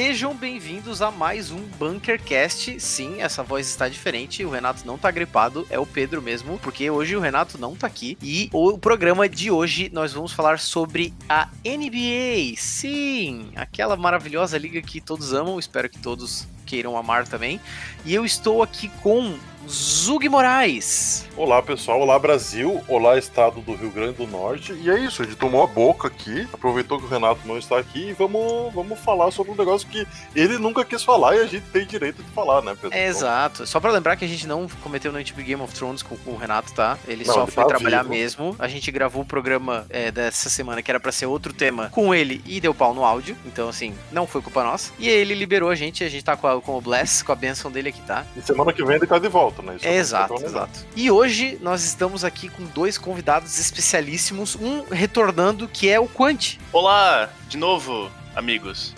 Sejam bem-vindos a mais um Bunkercast. Sim, essa voz está diferente, o Renato não tá gripado, é o Pedro mesmo, porque hoje o Renato não tá aqui. E o programa de hoje nós vamos falar sobre a NBA. Sim, aquela maravilhosa liga que todos amam, espero que todos queiram amar também. E eu estou aqui com Zug Moraes. Olá pessoal, olá Brasil, olá estado do Rio Grande do Norte. E é isso, a gente tomou a boca aqui, aproveitou que o Renato não está aqui e vamos, vamos falar sobre um negócio que ele nunca quis falar e a gente tem direito de falar, né, Pedro? É, exato. Só pra lembrar que a gente não cometeu no tipo Game of Thrones com, com o Renato, tá? Ele não, só ele foi tá trabalhar vivo. mesmo. A gente gravou o programa é, dessa semana que era para ser outro tema com ele e deu pau no áudio. Então, assim, não foi culpa nossa. E ele liberou a gente, a gente tá com, a, com o Bless, com a benção dele aqui, tá? E semana que vem ele tá de volta né? É, exato, exato. E hoje nós estamos aqui com dois convidados especialíssimos, um retornando que é o Quant. Olá, de novo, amigos.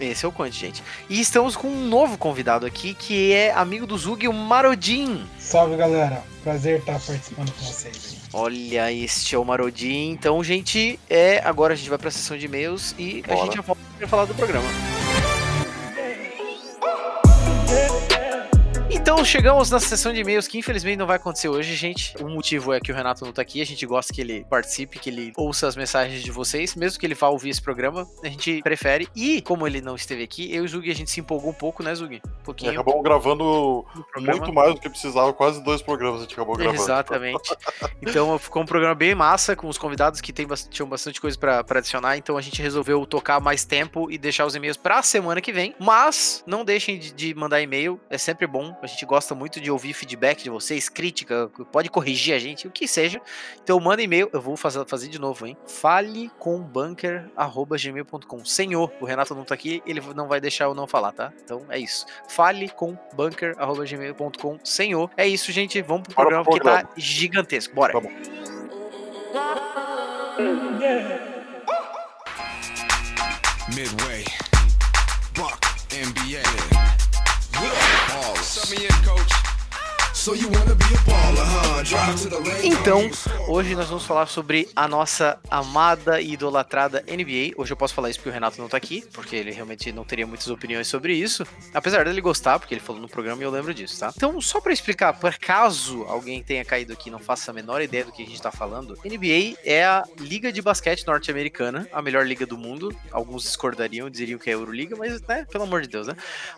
Esse é o Quant, gente. E estamos com um novo convidado aqui, que é amigo do Zug, o Marodin. Salve, galera. Prazer estar participando com vocês. Olha, este é o Marodin. Então, gente, é agora a gente vai para a sessão de e-mails e Bora. a gente já volta para falar do programa. Então chegamos na sessão de e-mails que infelizmente não vai acontecer hoje, gente. O motivo é que o Renato não tá aqui, a gente gosta que ele participe, que ele ouça as mensagens de vocês, mesmo que ele vá ouvir esse programa, a gente prefere. E como ele não esteve aqui, eu e o Zug a gente se empolgou um pouco, né, Zug? Um pouquinho. E acabamos gravando muito mais do que precisava, quase dois programas a gente acabou gravando. Exatamente. então ficou um programa bem massa, com os convidados que tem, tinham bastante coisa para adicionar, então a gente resolveu tocar mais tempo e deixar os e-mails pra semana que vem. Mas não deixem de, de mandar e-mail, é sempre bom. A gente gosta muito de ouvir feedback de vocês, crítica, pode corrigir a gente, o que seja. Então manda e-mail, eu vou fazer, fazer de novo, hein? Fale com bunker@gmail.com. Senhor, o Renato não tá aqui, ele não vai deixar eu não falar, tá? Então é isso. Fale com bunker@gmail.com. Senhor, é isso, gente. Vamos pro programa, porque tá gigantesco. Bora. Midway, Buck, NBA. Sub me in, coach. Então, hoje nós vamos falar sobre a nossa amada e idolatrada NBA. Hoje eu posso falar isso porque o Renato não tá aqui, porque ele realmente não teria muitas opiniões sobre isso. Apesar dele gostar, porque ele falou no programa e eu lembro disso, tá? Então, só para explicar, por caso alguém tenha caído aqui e não faça a menor ideia do que a gente tá falando, NBA é a liga de basquete norte-americana, a melhor liga do mundo. Alguns discordariam, dizeriam que é a Euroliga, mas, né, pelo amor de Deus, né?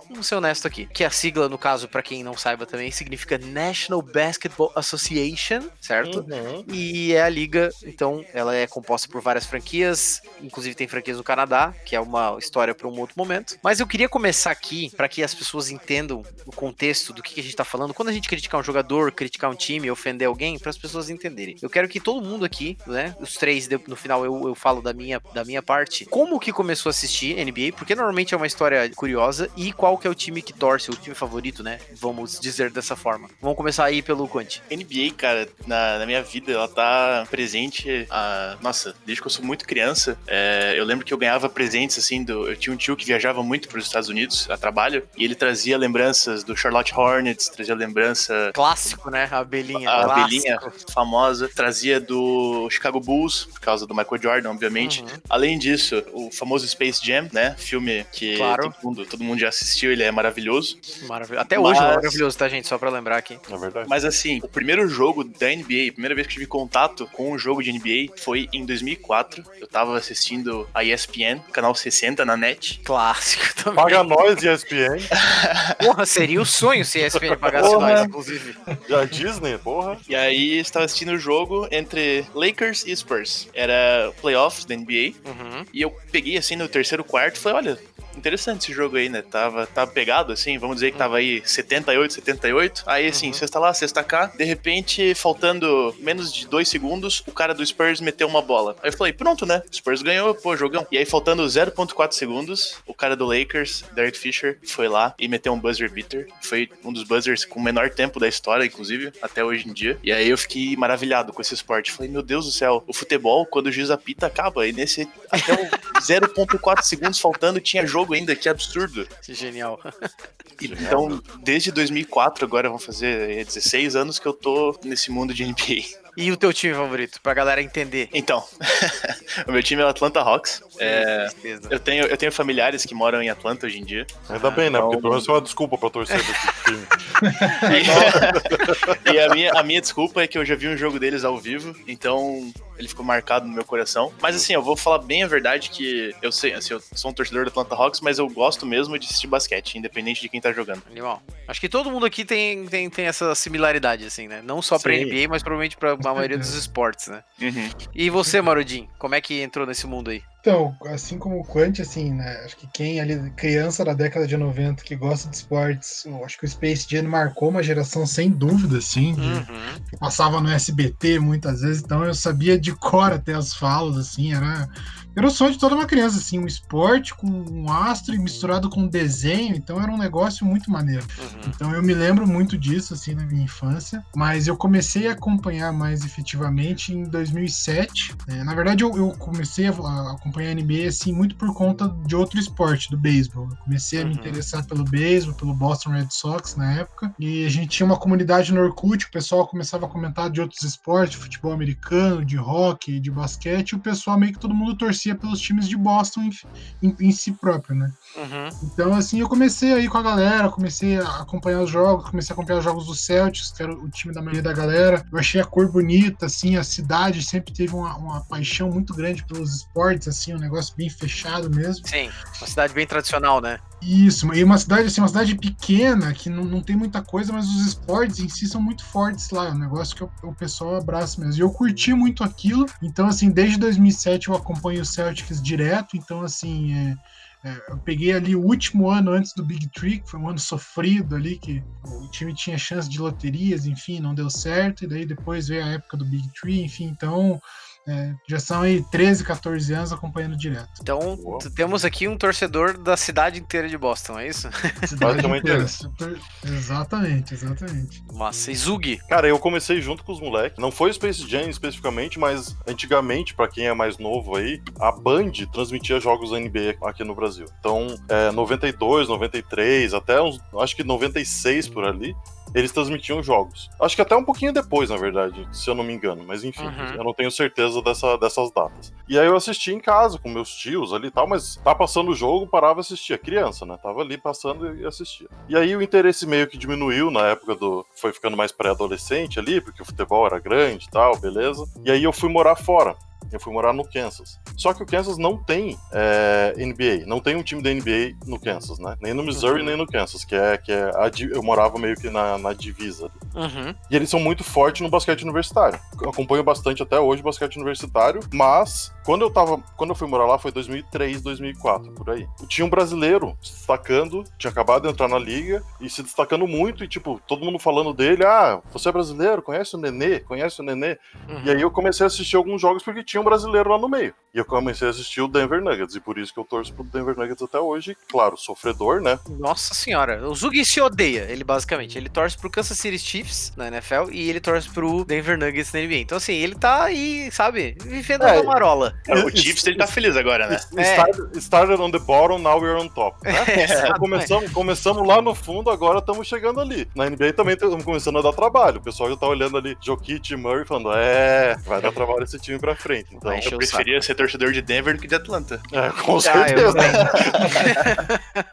Vamos ser honesto aqui. Que a sigla, no caso, para quem não saiba também, significa National Basketball Association, certo? Uhum. E é a liga, então, ela é composta por várias franquias, inclusive tem franquias no Canadá, que é uma história para um outro momento. Mas eu queria começar aqui para que as pessoas entendam o contexto do que a gente tá falando. Quando a gente criticar um jogador, criticar um time, ofender alguém, para as pessoas entenderem. Eu quero que todo mundo aqui, né, os três, no final eu, eu falo da minha, da minha parte, como que começou a assistir NBA, porque normalmente é uma história curiosa, e qual que é o time que torce, o time favorito, né? Vamos dizer dessa forma. Vamos começar aí pelo Quant. NBA, cara, na, na minha vida, ela tá presente, a, nossa, desde que eu sou muito criança. É, eu lembro que eu ganhava presentes, assim, do, eu tinha um tio que viajava muito para os Estados Unidos a trabalho, e ele trazia lembranças do Charlotte Hornets, trazia lembrança... Clássico, né? A abelhinha. A clássico. abelhinha famosa. Trazia do Chicago Bulls, por causa do Michael Jordan, obviamente. Uhum. Além disso, o famoso Space Jam, né? Filme que claro. todo, mundo, todo mundo já assistiu, ele é maravilhoso. Maravilhoso. Até Mas... hoje é maravilhoso, tá, gente? Só pra lembrar aqui. É verdade. Mas assim, o primeiro jogo da NBA, a primeira vez que tive contato com um jogo de NBA foi em 2004. Eu tava assistindo a ESPN, canal 60 na net. Clássico também. Paga nós, ESPN. porra, seria o sonho se a ESPN pagasse porra. nós, inclusive. Já Disney, porra. E aí, estava assistindo o jogo entre Lakers e Spurs. Era playoffs da NBA. Uhum. E eu peguei assim no terceiro quarto e falei: olha, interessante esse jogo aí, né? Tava, tava pegado, assim, vamos dizer que tava aí 78, 78. Aí, assim, uhum. sexta lá, sexta cá. De repente, faltando menos de dois segundos, o cara do Spurs meteu uma bola. Aí eu falei, pronto, né? Spurs ganhou, pô, jogão. E aí, faltando 0.4 segundos, o cara do Lakers, Derek Fisher, foi lá e meteu um buzzer beater. Foi um dos buzzers com o menor tempo da história, inclusive, até hoje em dia. E aí eu fiquei maravilhado com esse esporte. Falei, meu Deus do céu, o futebol, quando o juiz apita, acaba. E nesse, até o 0.4 segundos faltando, tinha jogo jogo ainda, que absurdo. Que genial. Então, desde 2004, agora vão fazer 16 anos que eu tô nesse mundo de NBA. E o teu time favorito, pra galera entender? Então, o meu time é o Atlanta Hawks. É, eu, tenho, eu tenho familiares que moram em Atlanta hoje em dia. Ainda bem, né? Porque pelo menos é uma desculpa pra torcer desse time. e a minha, a minha desculpa é que eu já vi um jogo deles ao vivo, então ele ficou marcado no meu coração. Mas assim, eu vou falar bem a verdade que eu sei, assim, eu sou um torcedor do Atlanta Hawks, mas eu gosto mesmo de assistir basquete, independente de quem tá jogando. Animal. Acho que todo mundo aqui tem, tem, tem essa similaridade, assim, né? Não só pra Sim. NBA, mas provavelmente pra maioria dos esportes, né? Uhum. E você, Marodin, como é que entrou nesse mundo aí? Então, assim como o Quant, assim, né? Acho que quem ali, criança da década de 90 que gosta de esportes, acho que o Space Jam marcou uma geração sem dúvida, assim. Uhum. Que passava no SBT muitas vezes, então eu sabia de cor até as falas, assim, era era o sonho de toda uma criança, assim, um esporte com um astro e misturado com um desenho, então era um negócio muito maneiro. Uhum. Então eu me lembro muito disso, assim, na minha infância, mas eu comecei a acompanhar mais efetivamente em 2007. É, na verdade, eu, eu, comecei a acompanhar a NBA, assim, muito por conta de outro esporte, do beisebol. Eu comecei a me uhum. interessar pelo beisebol, pelo Boston Red Sox na época, e a gente tinha uma comunidade no Orkut, o pessoal começava a comentar de outros esportes, futebol americano, de hockey, de basquete, e o pessoal meio que todo mundo torcia torcia pelos times de Boston em, em, em si próprio, né? Uhum. Então, assim, eu comecei aí com a galera, comecei a acompanhar os jogos, comecei a acompanhar os jogos do Celtics, que era o time da maioria da galera. Eu achei a cor bonita, assim, a cidade sempre teve uma, uma paixão muito grande pelos esportes, assim, um negócio bem fechado mesmo. Sim, uma cidade bem tradicional, né? Isso, e uma cidade, assim, uma cidade pequena, que não, não tem muita coisa, mas os esportes em si são muito fortes lá, é um negócio que o, o pessoal abraça mesmo. E eu curti muito aquilo, então, assim, desde 2007 eu acompanho o Celtics direto, então, assim, é, é, eu peguei ali o último ano antes do Big Tree, que foi um ano sofrido ali, que o time tinha chance de loterias, enfim, não deu certo, e daí depois veio a época do Big Tree, enfim, então é, já são aí 13, 14 anos acompanhando direto. Então, Uou. temos aqui um torcedor da cidade inteira de Boston, é isso? Cidade inteira. Exatamente, exatamente. Massa. E Zug? Cara, eu comecei junto com os moleques. Não foi Space Jam especificamente, mas antigamente, para quem é mais novo aí, a Band transmitia jogos da NBA aqui no Brasil. Então, é, 92, 93, até uns, acho que 96 por ali, eles transmitiam jogos. Acho que até um pouquinho depois, na verdade, se eu não me engano. Mas enfim, uhum. eu não tenho certeza dessa, dessas datas. E aí eu assisti em casa com meus tios ali e tal, mas tá passando o jogo, parava e assistia. Criança, né? Tava ali passando e assistia. E aí o interesse meio que diminuiu na época do. Foi ficando mais pré-adolescente ali, porque o futebol era grande e tal, beleza. E aí eu fui morar fora. Eu fui morar no Kansas. Só que o Kansas não tem é, NBA, não tem um time da NBA no Kansas, né? Nem no Missouri, uhum. nem no Kansas, que é, que é a, eu morava meio que na, na divisa. Uhum. E eles são muito fortes no basquete universitário. Eu acompanho bastante até hoje basquete universitário, mas quando eu tava, quando eu fui morar lá foi 2003, 2004, por aí. Tinha um brasileiro se destacando, tinha acabado de entrar na liga e se destacando muito e tipo, todo mundo falando dele, ah, você é brasileiro, conhece o Nenê, conhece o Nenê. Uhum. E aí eu comecei a assistir alguns jogos porque tinha um brasileiro lá no meio. E eu comecei a assistir o Denver Nuggets, e por isso que eu torço pro Denver Nuggets até hoje. Claro, sofredor, né? Nossa senhora, o Zug se odeia, ele basicamente. Ele torce pro Kansas City Chiefs na NFL e ele torce pro Denver Nuggets na NBA. Então, assim, ele tá aí, sabe, vivendo é, uma marola. É, o Chiefs, ele tá feliz agora, né? É. Started, started on the bottom, now we're on top. Né? É, começamos, começamos lá no fundo, agora estamos chegando ali. Na NBA também estamos começando a dar trabalho. O pessoal já tá olhando ali Jokic e Murray falando, é, vai dar trabalho esse time pra frente. Então, eu preferia ser torcedor de Denver do que de Atlanta. É, com certeza.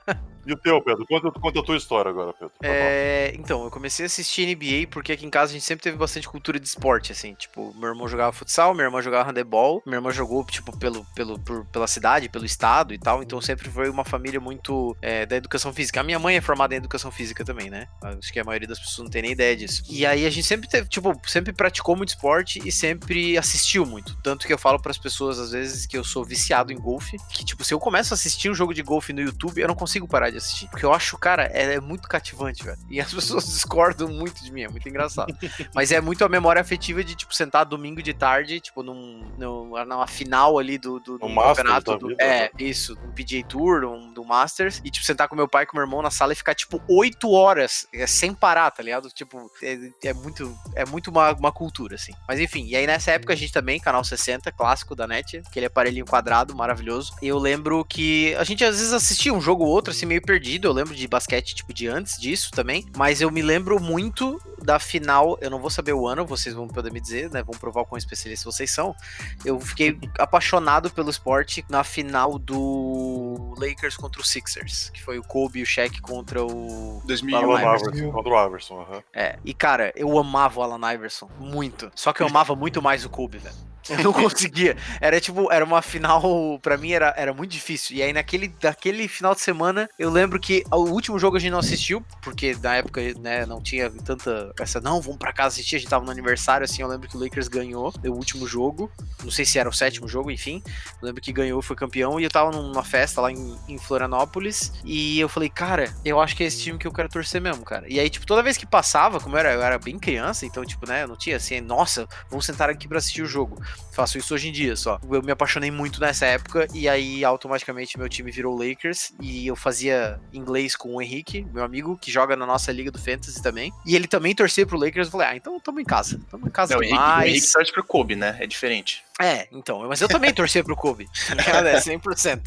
Ah, E o teu, Pedro? Conta, conta a tua história agora, Pedro. É, então, eu comecei a assistir NBA porque aqui em casa a gente sempre teve bastante cultura de esporte, assim. Tipo, meu irmão jogava futsal, minha irmã jogava handebol, minha irmã jogou, tipo, pelo, pelo, por, pela cidade, pelo estado e tal. Então sempre foi uma família muito é, da educação física. A minha mãe é formada em educação física também, né? Acho que a maioria das pessoas não tem nem ideia disso. E aí a gente sempre teve, tipo, sempre praticou muito esporte e sempre assistiu muito. Tanto que eu falo para as pessoas, às vezes, que eu sou viciado em golfe. Que, tipo, se eu começo a assistir um jogo de golfe no YouTube, eu não consigo parar de assistir. Porque eu acho, cara, é, é muito cativante, velho. E as pessoas discordam muito de mim, é muito engraçado. Mas é muito a memória afetiva de, tipo, sentar domingo de tarde, tipo, num, num, numa final ali do, do, do campeonato. Do, vida, é, né? isso, um PGA Tour, um, do Masters. E, tipo, sentar com meu pai e com meu irmão na sala e ficar, tipo, oito horas é, sem parar, tá ligado? Tipo, é, é muito, é muito uma, uma cultura, assim. Mas enfim, e aí nessa época a gente também, canal 60, clássico da net, aquele aparelhinho quadrado, maravilhoso. E eu lembro que a gente às vezes assistia um jogo ou outro, assim, meio perdido, eu lembro de basquete, tipo, de antes disso também, mas eu me lembro muito da final, eu não vou saber o ano, vocês vão poder me dizer, né, vão provar o quão especialistas vocês são. Eu fiquei apaixonado pelo esporte na final do Lakers contra o Sixers, que foi o Kobe e o Shaq contra o 2001. Alan Iverson, contra o Iverson, uhum. É, e cara, eu amava o Alan Iverson, muito. Só que eu amava muito mais o Kobe, velho. Eu não conseguia. Era tipo, era uma final, para mim era, era muito difícil. E aí naquele, naquele final de semana, eu lembro que o último jogo a gente não assistiu, porque na época, né, não tinha tanta essa, não, vamos para casa assistir, a gente tava no aniversário, assim, eu lembro que o Lakers ganhou o último jogo, não sei se era o sétimo jogo, enfim, eu lembro que ganhou, foi campeão, e eu tava numa festa lá em, em Florianópolis, e eu falei, cara, eu acho que é esse time que eu quero torcer mesmo, cara. E aí, tipo, toda vez que passava, como eu era, eu era bem criança, então, tipo, né, eu não tinha assim, nossa, vamos sentar aqui para assistir o jogo. Faço isso hoje em dia só. Eu me apaixonei muito nessa época e aí automaticamente meu time virou Lakers e eu fazia inglês com o Henrique, meu amigo, que joga na nossa liga do Fantasy também. E ele também torcia pro Lakers. Eu falei, ah, então tamo em casa. Tamo em casa Não, demais. O Henrique, o Henrique torce pro Kobe, né? É diferente. É, então, mas eu também torcia pro Kobe, é 100%.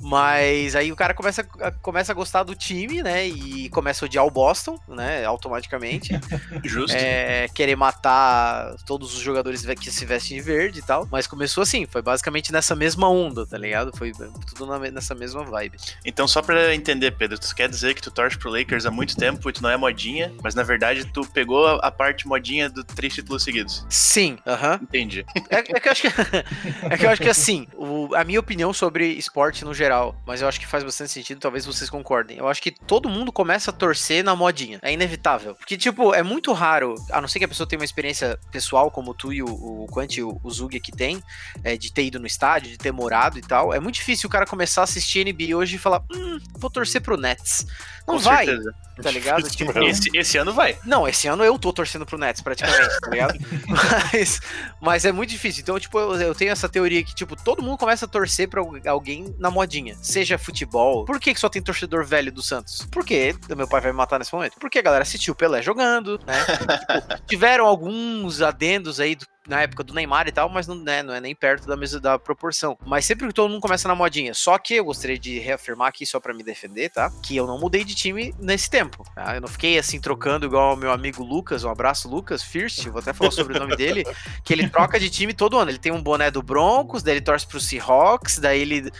Mas aí o cara começa, a- começa a gostar do time, né, e começa a odiar o Boston, né, automaticamente. Justo. É, querer matar todos os jogadores que se vestem de verde e tal. Mas começou assim, foi basicamente nessa mesma onda, tá ligado? Foi tudo na nessa mesma vibe. Então, só pra entender, Pedro, tu quer dizer que tu torce pro Lakers há muito tempo e tu não é modinha, mas na verdade tu pegou a- a parte modinha do três títulos seguidos. Sim, aham. Entendi. É, é que eu acho que, é que eu acho que assim, o- a minha opinião sobre esporte no geral, mas eu acho que faz bastante sentido, talvez vocês concordem. Eu acho que todo mundo começa a torcer na modinha. É inevitável. Porque, tipo, é muito raro, a não ser que a pessoa tenha uma experiência pessoal, como tu e o, o Quant e o, o Zug aqui tem, é, de ter ido no estádio, de ter morado e tal. É muito difícil o cara começar a assistir NBA hoje e falar, hum, vou torcer pro Nets. Não Com vai, certeza. tá ligado? Tipo. Esse, esse ano vai. não, esse ano eu tô torcendo pro Nets, praticamente, tá ligado? Mas, mas é muito difícil. Então, tipo, eu, eu tenho essa teoria que, tipo, todo mundo começa a torcer pra alguém na modinha. Seja futebol. Por que, que só tem torcedor velho do Santos? Porque, meu pai vai me matar nesse momento. Porque a galera assistiu o Pelé jogando, né? Tipo, tiveram alguns adendos aí do- na época do Neymar e tal, mas não, né, não é nem perto da mesma da proporção. Mas sempre que todo mundo começa na modinha. Só que eu gostaria de reafirmar aqui, só pra me defender, tá? Que eu não mudei de time nesse tempo. Tá? Eu não fiquei assim trocando igual o meu amigo Lucas, um abraço, Lucas First, vou até falar sobre o nome dele, que ele troca de time todo ano. Ele tem um boné do Broncos, daí ele torce pro Seahawks, daí ele.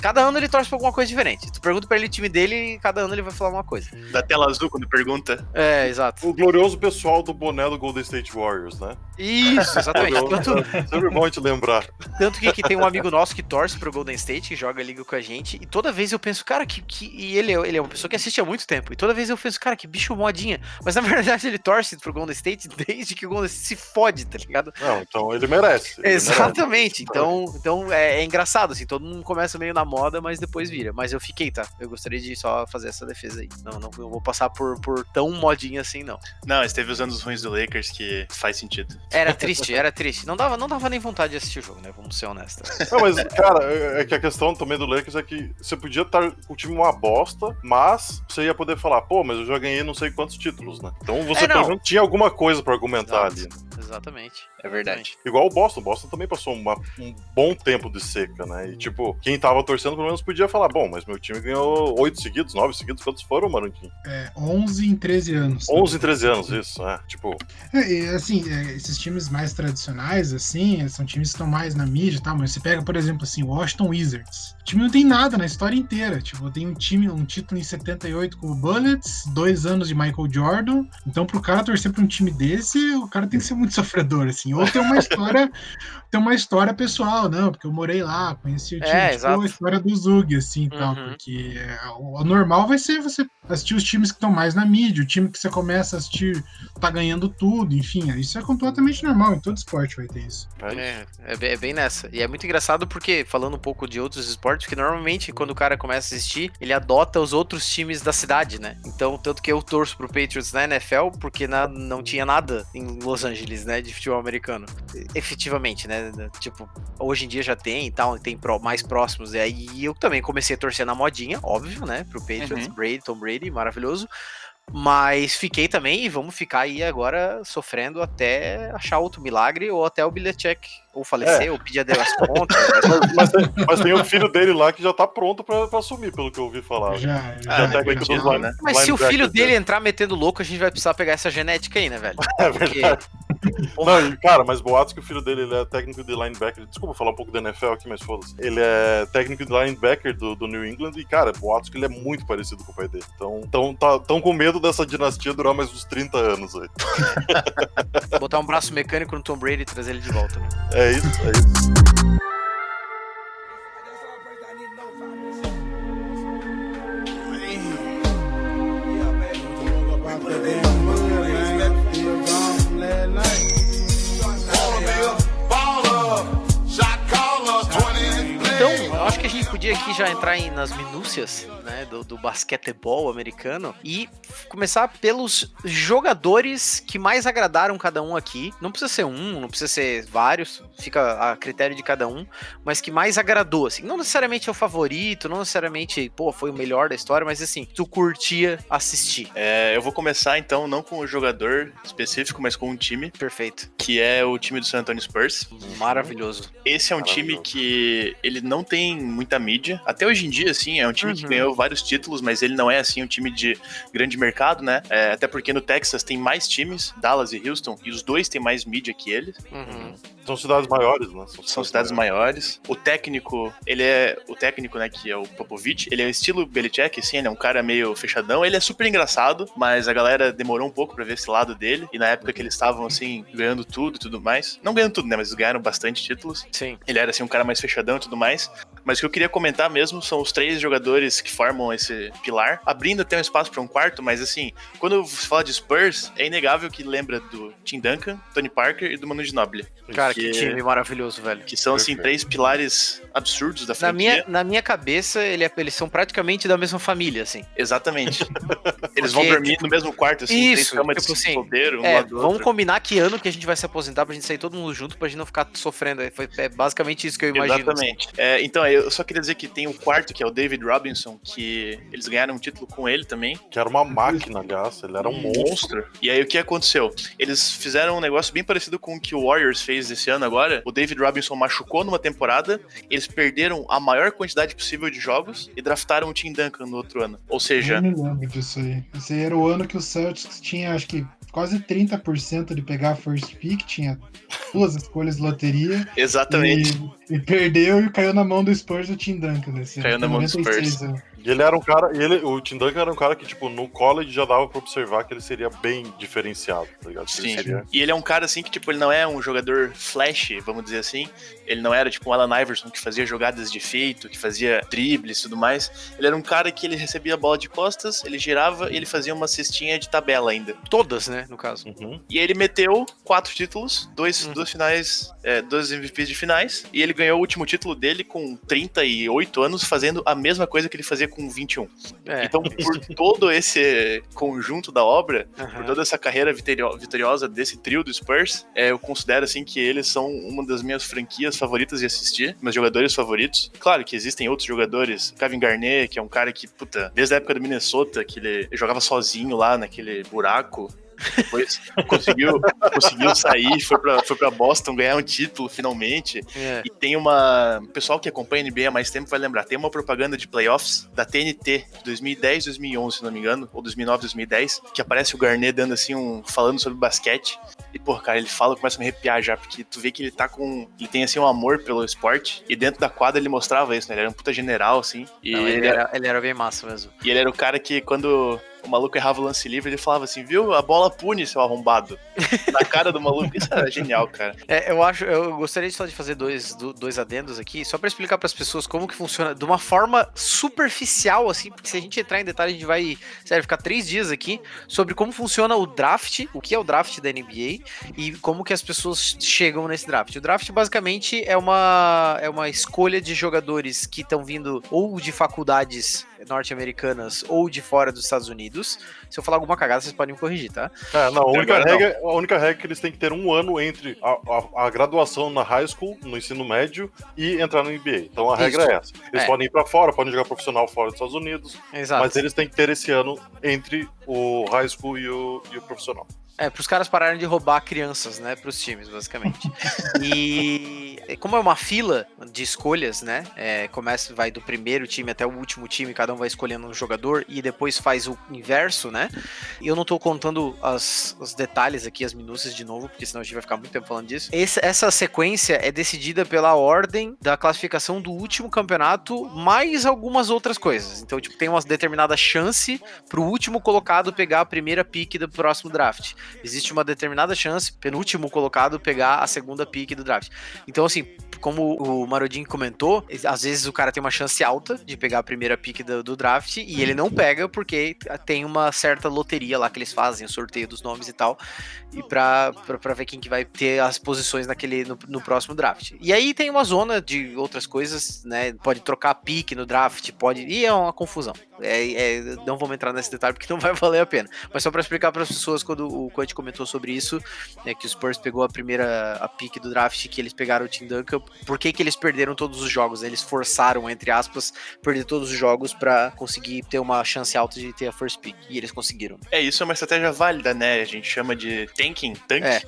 Cada ano ele torce pra alguma coisa diferente. Tu pergunta pra ele o time dele e cada ano ele vai falar uma coisa. Da tela azul quando pergunta. É, exato. O glorioso pessoal do boné do Golden State Warriors, né? Isso, exatamente. Tanto, Sempre bom te lembrar. Tanto que, que tem um amigo nosso que torce pro Golden State, que joga liga com a gente, e toda vez eu penso, cara, que. que e ele, é- ele é uma pessoa que assiste há muito tempo, e toda vez eu penso, cara, que bicho modinha. Mas na verdade ele torce pro Golden State desde que o Golden State se fode, tá ligado? Não, então ele merece. ele merece. Exatamente. Então, então é, é engraçado, assim, todo mundo começa meio na moda, mas depois vira. Mas eu fiquei, tá? Eu gostaria de só fazer essa defesa aí. Não, não, não vou passar por, por tão modinha assim, não. Não, mas teve os anos ruins do Lakers que faz sentido. Era triste, era triste. Não dava, não dava nem vontade de assistir o jogo, né? Vamos ser honestos. Não, mas, cara, é é que a questão também do Lakers é que você podia estar com o time uma bosta, mas você ia poder falar, pô, mas eu já ganhei não sei quantos títulos, né? Então você É, não. pelo menos tinha alguma coisa pra argumentar Exato. ali. Exatamente. É verdade. Igual o Boston. O Boston também passou uma- um bom tempo de seca, né? E, tipo, quem tava torcendo pelo menos podia falar, bom, mas meu time ganhou oito seguidos, nove seguidos, quantos foram, Marantinho? É, 11 em 13 anos. 11 em 13 anos, isso, é. Tipo, É, e, assim, é, esses times mais tradicionais, assim, são times que estão mais na mídia e tal, mas você pega, por exemplo, assim, o Washington Wizards. Time não tem nada na história inteira. Tipo, tem um time, um título em 78 com o Bullets, dois anos de Michael Jordan. Então, pro cara torcer pra um time desse, o cara tem que ser muito sofredor, assim. Ou ter uma história, ter uma história pessoal, não, porque eu morei lá, conheci o time, É, tipo, exato. a história do Zug, assim, e tal, Uhum. porque é, o, o normal vai ser você assistir os times que estão mais na mídia, o time que você começa a assistir tá ganhando tudo, enfim, isso é completamente normal, em todo esporte vai ter isso. é. É, é, bem- é bem nessa. E é muito engraçado porque, falando um pouco de outros esportes, que normalmente quando o cara começa a assistir, ele adota os outros times da cidade, né? Então, tanto que eu torço pro Patriots na NFL, porque na- não tinha nada em Los Angeles, né, de futebol americano. Efetivamente, né? Tipo, hoje em dia já tem e tal, tem pró- mais próximos. E aí eu também comecei a torcer na modinha, óbvio, né? Pro Patriots, Uhum. Brady, Tom Brady, maravilhoso. Mas fiquei também e vamos ficar aí agora sofrendo até achar outro milagre ou até o Bilhechek ou falecer, é. ou pedir as contas. mas, mas, tem, mas, tem, o filho dele lá que já tá pronto pra, pra assumir, pelo que eu ouvi falar. Já, já. Ah, já né? Mas se o filho dele entrar metendo louco, a gente vai precisar pegar essa genética aí, né, velho? É verdade. Não, cara, mas boatos que o filho dele ele é técnico de linebacker. Desculpa falar um pouco da NFL aqui, mas foda-se. Ele é técnico de linebacker do, do New England e, cara, boatos que ele é muito parecido com o pai dele. Então, tão, tá, tão com medo dessa dinastia durar mais uns 30 anos aí. Botar um braço mecânico no Tom Brady e trazer ele de volta. Né? É isso, é isso. life. Podia aqui já entrar em, nas minúcias né, do, do basquetebol americano e começar pelos jogadores que mais agradaram cada um aqui. Não precisa ser um, não precisa ser vários, fica a critério de cada um, mas que mais agradou, assim. Não necessariamente é o favorito, não necessariamente, pô, foi o melhor da história, mas assim, tu curtia assistir. É, eu vou começar então, não com o jogador específico, mas com um time. Perfeito. Que é o time do San Antonio Spurs. Maravilhoso. Esse é um time que ele não tem muita mídia. Até hoje em dia, assim, é um time uhum. que ganhou vários títulos, mas ele não é, assim, um time de grande mercado, né? É, até porque no Texas tem mais times, Dallas e Houston, e os dois têm mais mídia que eles. Uhum. São cidades maiores, né? São, São cidades maiores. maiores. O técnico, ele é. O técnico, né, que é o Popovich, ele é estilo Belichick, assim, ele é um cara meio fechadão. Ele é super engraçado, mas a galera demorou um pouco pra ver esse lado dele. E na época que eles estavam, assim, ganhando tudo e tudo mais. Não ganhando tudo, né? Mas ganharam bastante títulos. Sim. Ele era, assim, um cara mais fechadão e tudo mais. Mas o que eu queria comentar mesmo são os três jogadores que formam esse pilar, abrindo até um espaço para um quarto, mas assim, quando se fala de Spurs, é inegável que lembra do Tim Duncan, Tony Parker e do Manu Ginobili. Cara, que, time maravilhoso, velho. Que são, assim, três pilares absurdos da franquia. Na minha, na minha cabeça, ele é, eles são praticamente da mesma família, assim. Exatamente. eles vão dormir tipo, no mesmo quarto, assim, isso, cama tipo de assim, solteiro, um é, Vamos combinar que ano que a gente vai se aposentar pra gente sair todo mundo junto, pra gente não ficar sofrendo. Foi é basicamente isso que eu imagino. Assim. Exatamente. Assim. É, então, eu só queria dizer que tem o quarto, que é o David Robinson, que eles ganharam um título com ele também. Que era uma máquina, aliás, ele era um, um monstro. E aí o que aconteceu? Eles fizeram um negócio bem parecido com o que o Warriors fez esse ano agora. O David Robinson machucou numa temporada, eles perderam a maior quantidade possível de jogos e draftaram o Tim Duncan no outro ano. Ou seja. Eu me lembro disso aí. Esse aí era o ano que o Celtics tinha, acho que quase 30% de pegar a first pick, tinha duas escolhas de loteria. Exatamente. E, e, perdeu e caiu na mão do Spurs do Tim Duncan. Nesse caiu na mão do Spurs. Né? E ele era um cara, ele, o Tim Duncan era um cara que, tipo, no college já dava pra observar que ele seria bem diferenciado, tá ligado? Sim. Ele seria... E ele é um cara, assim, que, tipo, ele não é um jogador flash, vamos dizer assim. Ele não era, tipo, um Alan Iverson que fazia jogadas de efeito, que fazia dribles e tudo mais. Ele era um cara que ele recebia a bola de costas, ele girava e ele fazia uma cestinha de tabela ainda. Todas, né, no caso. Uhum. E ele meteu quatro títulos, dois, uhum. dois finais, é, dois MVPs de finais, e ele ganhou o último título dele com 38 anos, fazendo a mesma coisa que ele fazia com 21. É. Então, por todo esse conjunto da obra, uhum. por toda essa carreira vitoriosa desse trio do Spurs, é, eu considero assim que eles são uma das minhas franquias favoritas de assistir, meus jogadores favoritos. Claro que existem outros jogadores, Kevin Garnett, que é um cara que, puta, desde a época do Minnesota, que ele jogava sozinho lá naquele buraco, depois conseguiu, conseguiu sair, foi pra, foi pra Boston ganhar um título finalmente. É. E tem uma. O pessoal que acompanha a NBA há mais tempo vai lembrar: tem uma propaganda de playoffs da TNT de 2010, 2011, se não me engano, ou 2009, 2010, que aparece o Garnet dando assim um. falando sobre basquete. E, pô, cara, ele fala, começa a me arrepiar já, porque tu vê que ele tá com. Ele tem assim um amor pelo esporte. E dentro da quadra ele mostrava isso, né? Ele era um puta general, assim. E não, ele, era, ele era bem massa mesmo. E ele era o cara que, quando o maluco errava o lance livre, ele falava assim, viu? A bola pune, seu arrombado. Na cara do maluco. Isso era genial, cara. É, eu acho, eu gostaria só de fazer dois, dois adendos aqui, só para explicar para as pessoas como que funciona de uma forma superficial, assim, porque se a gente entrar em detalhe, a gente vai, sério, ficar três dias aqui sobre como funciona o draft, o que é o draft da NBA e como que as pessoas chegam nesse draft. O draft basicamente é uma, é uma escolha de jogadores que estão vindo ou de faculdades norte-americanas ou de fora dos Estados Unidos. Se eu falar alguma cagada, vocês podem me corrigir, tá? É, não, a única, regra, a única regra é que eles têm que ter um ano entre a, a, a graduação na high school, no ensino médio, e entrar no NBA. Então a regra Isso. é essa. Eles é. podem ir para fora, podem jogar profissional fora dos Estados Unidos, Exato. mas eles têm que ter esse ano entre o high school e o, e o profissional. É, pros caras pararem de roubar crianças, né, pros times, basicamente. e como é uma fila de escolhas, né, é, começa, vai do primeiro time até o último time, cada um vai escolhendo um jogador e depois faz o inverso, né, e eu não tô contando as, os detalhes aqui, as minúcias de novo, porque senão a gente vai ficar muito tempo falando disso. Esse, essa sequência é decidida pela ordem da classificação do último campeonato, mais algumas outras coisas. Então, tipo, tem uma determinada chance pro último colocado pegar a primeira pick do próximo draft existe uma determinada chance, penúltimo colocado, pegar a segunda pick do draft. Então, assim, como o Marodin comentou, às vezes o cara tem uma chance alta de pegar a primeira pick do, do, draft e ele não pega porque tem uma certa loteria lá que eles fazem, o sorteio dos nomes e tal, e pra, pra, pra ver quem que vai ter as posições naquele, no, no, próximo draft. E aí tem uma zona de outras coisas, né? Pode trocar pick no draft, pode. E é uma confusão. É, é, não vamos entrar nesse detalhe porque não vai valer a pena. Mas só para explicar para as pessoas, quando o Quant comentou sobre isso, é que o Spurs pegou a primeira a pick do draft, que eles pegaram o Tim Duncan, por que, que eles perderam todos os jogos? Eles forçaram, entre aspas, perder todos os jogos para conseguir ter uma chance alta de ter a first pick. E eles conseguiram. É, isso é uma estratégia válida, né? A gente chama de tanking, tank. É.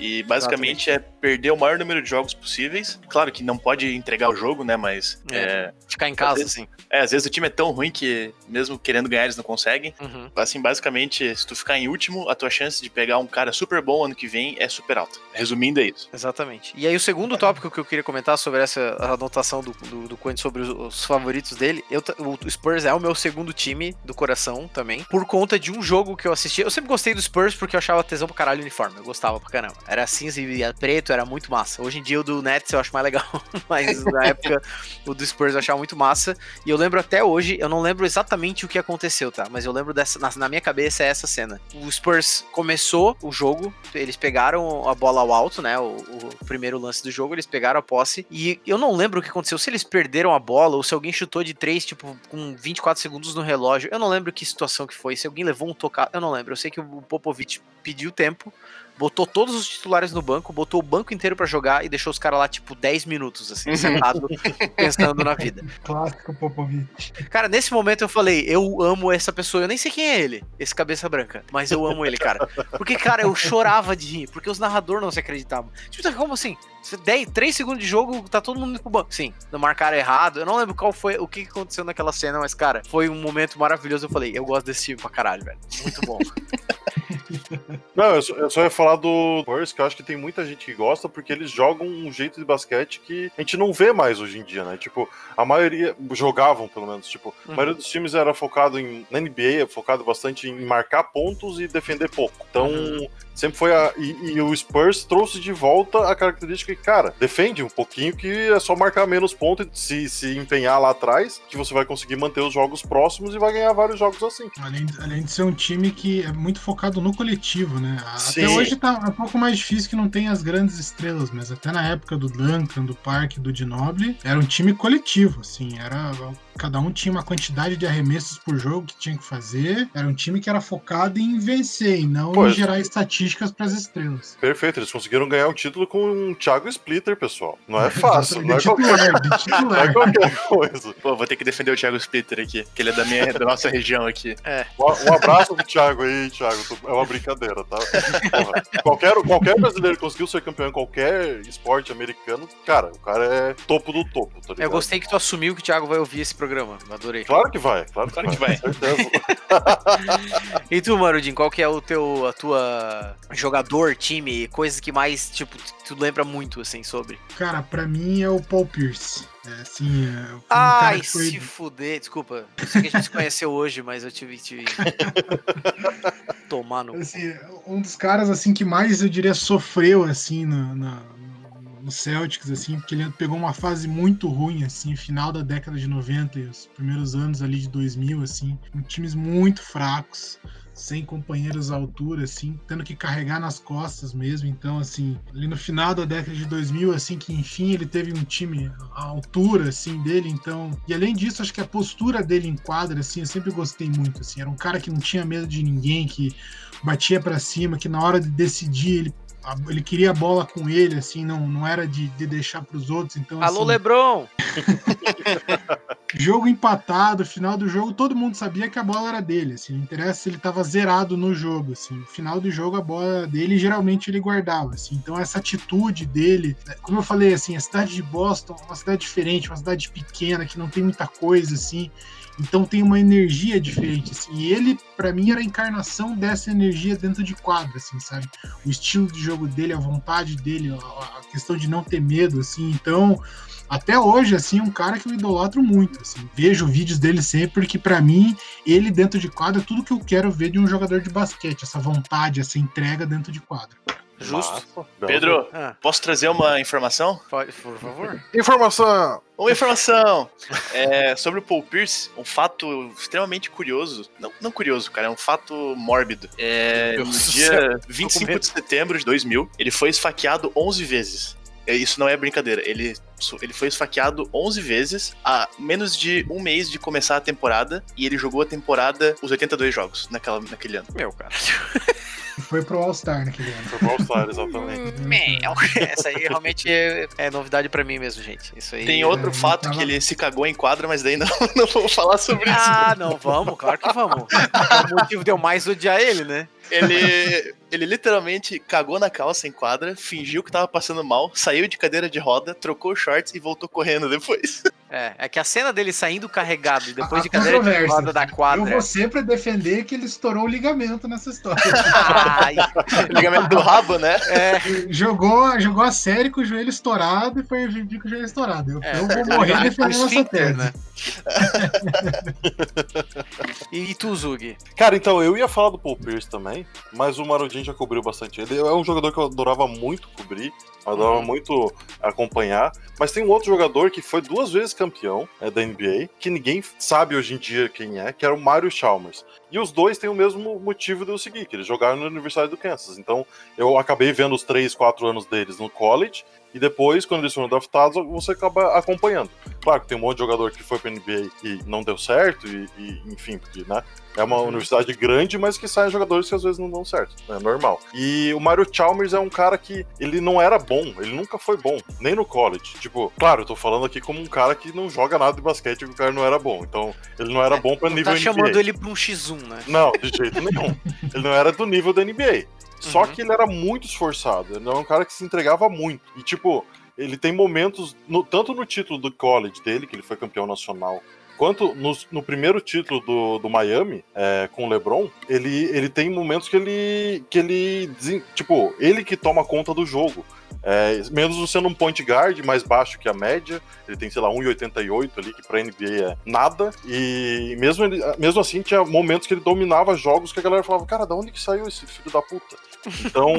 E basicamente Exatamente. é perder o maior número de jogos possíveis. Claro que não pode entregar o jogo, né? Mas. É, é, ficar em casa, vezes, assim. É, às vezes o time é tão ruim que, mesmo querendo ganhar, eles não conseguem. Uhum. Assim, basicamente, se tu ficar em último, a tua chance de pegar um cara super bom ano que vem é super alta. Resumindo, é isso. Exatamente. E aí, o segundo tópico que eu queria comentar sobre essa anotação do, do, do Quentin sobre os, os, favoritos dele, eu, o Spurs é o meu segundo time do coração também, por conta de um jogo que eu assisti. Eu sempre gostei do Spurs porque eu achava tesão pra caralho o uniforme. Eu gostava pra caramba. Era cinza e preto, era muito massa. Hoje em dia o do Nets eu acho mais legal, mas na época o do Spurs eu achava muito massa. E eu lembro até hoje, eu não lembro exatamente o que aconteceu, tá? Mas eu lembro dessa, na, na minha cabeça é essa cena. O Spurs começou o jogo, eles pegaram a bola ao alto, né? O, o primeiro lance do jogo, eles pegaram a posse. E eu não lembro o que aconteceu, se eles perderam a bola ou se alguém chutou de três, tipo, com 24 segundos no relógio. Eu não lembro que situação que foi, se alguém levou um tocado, eu não lembro. Eu sei que o Popovich pediu tempo botou todos os titulares no banco, botou o banco inteiro para jogar e deixou os caras lá, tipo, 10 minutos, assim, sentado, pensando na vida. Clássico Popovich. Cara, nesse momento eu falei, eu amo essa pessoa, eu nem sei quem é ele, esse cabeça branca, mas eu amo ele, cara. Porque, cara, eu chorava de rir, porque os narradores não se acreditavam. Tipo, como assim? 10, 3 segundos de jogo, tá todo mundo pro banco. Sim, não marcaram errado. Eu não lembro qual foi, o que aconteceu naquela cena, mas, cara, foi um momento maravilhoso. Eu falei, eu gosto desse time pra caralho, velho. Muito bom. Não, eu só, eu só, ia falar do Spurs, que eu acho que tem muita gente que gosta, porque eles jogam um jeito de basquete que a gente não vê mais hoje em dia, né? Tipo, a maioria jogavam, pelo menos, tipo, uhum. a maioria dos times era focado em. Na NBA, é focado bastante em marcar pontos e defender pouco. Então, uhum. sempre foi a. E, e, o Spurs trouxe de volta a característica que, cara, defende um pouquinho que é só marcar menos pontos e se, se empenhar lá atrás, que você vai conseguir manter os jogos próximos e vai ganhar vários jogos assim. Além, além de ser um time que é muito focado no coletivo, né? Sim. Até hoje tá um pouco mais difícil que não tem as grandes estrelas, mas até na época do Duncan, do Park, do Dinoble, era um time coletivo, assim, era cada um tinha uma quantidade de arremessos por jogo que tinha que fazer. Era um time que era focado em vencer e não pois. em gerar estatísticas para as estrelas. Perfeito, eles conseguiram ganhar o título com um Thiago Splitter, pessoal. Não é fácil, não é, qualquer... não é qualquer coisa. Pô, vou ter que defender o Thiago Splitter aqui, que ele é da, minha, da nossa região aqui. É. Um, um abraço pro Thiago aí, Thiago. É uma brincadeira, tá? qualquer, qualquer brasileiro que conseguiu ser campeão em qualquer esporte americano, cara, o cara é topo do topo, tá Eu gostei que tu assumiu que o Thiago vai ouvir esse programa programa. Adorei. Claro que vai, claro, claro que, vai. Que vai. e tu, Marudin, qual que é o teu, a tua jogador, time, coisas que mais, tipo, tu lembra muito, assim, sobre? Cara, pra mim é o Paul Pierce. É, assim, é, um Ai, foi... se fuder, desculpa. Eu sei que a gente se conheceu hoje, mas eu tive que tomar no. Assim, um dos caras assim que mais eu diria sofreu assim na, na, no Celtics, assim, porque ele pegou uma fase muito ruim, assim, final da década de 90 e os primeiros anos ali de 2000, assim, com times muito fracos sem companheiros à altura, assim, tendo que carregar nas costas mesmo. Então, assim, ali no final da década de 2000, assim, que enfim ele teve um time à altura, assim, dele. Então, e além disso, acho que a postura dele em quadra, assim, eu sempre gostei muito, assim. Era um cara que não tinha medo de ninguém, que batia para cima, que na hora de decidir ele ele queria a bola com ele, assim, não, não era de, de deixar para os outros. Então, Alô, assim, Lebron! jogo empatado, final do jogo, todo mundo sabia que a bola era dele. Assim, não interessa se ele estava zerado no jogo. Assim, final do jogo, a bola dele geralmente ele guardava. Assim, então, essa atitude dele, como eu falei, assim, a cidade de Boston é uma cidade diferente, uma cidade pequena que não tem muita coisa assim. Então tem uma energia diferente, assim. E ele, para mim, era a encarnação dessa energia dentro de quadra, assim, sabe? O estilo de jogo dele, a vontade dele, a questão de não ter medo, assim. Então, até hoje, assim, é um cara que eu idolatro muito, assim. Vejo vídeos dele sempre, porque para mim, ele dentro de quadra é tudo que eu quero ver de um jogador de basquete. Essa vontade, essa entrega dentro de quadra. Justo. Massa. Pedro, Ah. posso trazer uma informação? Pode, por favor. Informação! Uma informação é, sobre o Paul Pierce, um fato extremamente curioso. Não, não curioso, cara, é um fato mórbido. É, no dia céu, 25 medo. de setembro de 2000, ele foi esfaqueado 11 vezes. É, Isso não é brincadeira. Ele, ele foi esfaqueado 11 vezes há menos de um mês de começar a temporada e ele jogou a temporada, os 82 jogos naquela, naquele ano. Meu, cara. E foi pro All-Star naquele ano. Foi pro All-Star, exatamente. Meu. Essa aí realmente é, é novidade pra mim mesmo, gente. Isso aí. Tem outro É, fato tava- que ele se cagou em quadra, mas daí não, não vou falar sobre isso. Ah, não, vamos, claro que vamos. O motivo deu mais odiar ele, né? Ele, ele literalmente cagou na calça em quadra, fingiu que tava passando mal, saiu de cadeira de roda, trocou os shorts e voltou correndo depois. É, é que a cena dele saindo carregado e depois Há de cadeira de roda da Eu quadra. vou sempre defender que ele estourou o ligamento nessa história. Ligamento do rabo, né? é, jogou, jogou a série com o joelho estourado e foi MVP com o joelho estourado. Eu, É, eu vou morrer foi defendendo essa tese. né? E tu, Zug? Cara, então eu ia falar do Paul Pierce também, mas o Marudinho já cobriu bastante ele. É um jogador que eu adorava muito cobrir, adorava Uhum. muito acompanhar. Mas tem um outro jogador que foi duas vezes campeão é, da NBA, que ninguém sabe hoje em dia quem é, que era o Mario Chalmers. E os dois têm o mesmo motivo de eu seguir, que eles jogaram na Universidade do Kansas. Então eu acabei vendo os três, quatro anos deles no college. E depois, quando eles foram draftados, você acaba acompanhando. Claro que tem um monte de jogador que foi pra NBA e não deu certo, e, e, enfim, porque, né? É uma universidade grande, mas que saem jogadores que às vezes não dão certo. É normal. E o Mario Chalmers é um cara que ele não era bom, ele nunca foi bom, nem no college. Tipo, claro, eu tô falando aqui como um cara que não joga nada de basquete, que o cara não era bom. Então, ele não era bom pra Não nível tá NBA. chamando ele pra um X1, né? Não, de jeito nenhum. ele não era do nível da NBA. Só Uhum. que ele era muito esforçado. Ele era um cara que se entregava muito. E, tipo, ele tem momentos, no- tanto no título do college dele, que ele foi campeão nacional, quanto no, no primeiro título do, do Miami, é, com o LeBron, ele, ele tem momentos que ele. que ele. Tipo, ele que toma conta do jogo. É, mesmo sendo um point guard mais baixo que a média, ele tem, sei lá, 1,88 ali, que pra NBA é nada. E mesmo, ele, mesmo assim, tinha momentos que ele dominava jogos que a galera falava, cara, da onde que saiu esse filho da puta? Então,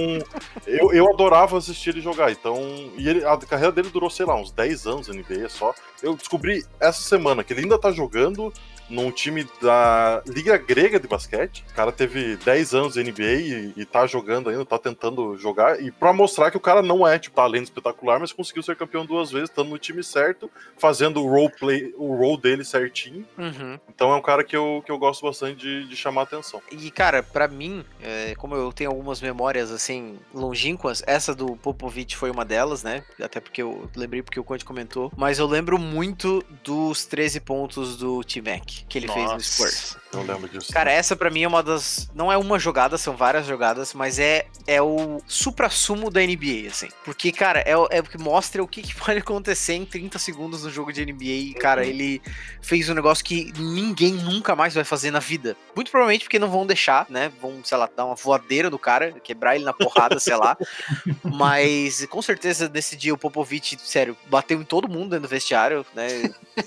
eu, eu adorava assistir ele jogar. Então, e ele, a carreira dele durou, sei lá, uns 10 anos na NBA só. Eu descobri essa semana que ele ainda tá jogando num time da Liga Grega de Basquete. O cara teve 10 anos de NBA e, e tá jogando ainda, tá tentando jogar. E pra mostrar que o cara não é, tipo, talento espetacular, mas conseguiu ser campeão duas vezes, estando no time certo, fazendo o role play, o role dele certinho. Uhum. Então é um cara que eu, que eu gosto bastante de, de chamar atenção. E, cara, pra mim, é, como eu tenho algumas memórias, assim, longínquas, essa do Popovich foi uma delas, né? Até porque eu lembrei porque o Conte comentou. Mas eu lembro muito dos 13 pontos do T-Mac que ele fez no Nossa. Spurs. Eu lembro disso. Cara, essa pra mim é uma das. Não é uma jogada, são várias jogadas, mas é, é o supra-sumo da NBA, assim. Porque, cara, é, o- é o que mostra o que, que pode acontecer em 30 segundos no jogo de NBA. E, cara, ele fez um negócio que ninguém nunca mais vai fazer na vida. Muito provavelmente porque não vão deixar, né? Vão, sei lá, dar uma voadeira do cara, quebrar ele na porrada, sei lá. Mas com certeza nesse dia o Popovich, sério, bateu em todo mundo dentro do vestiário, né?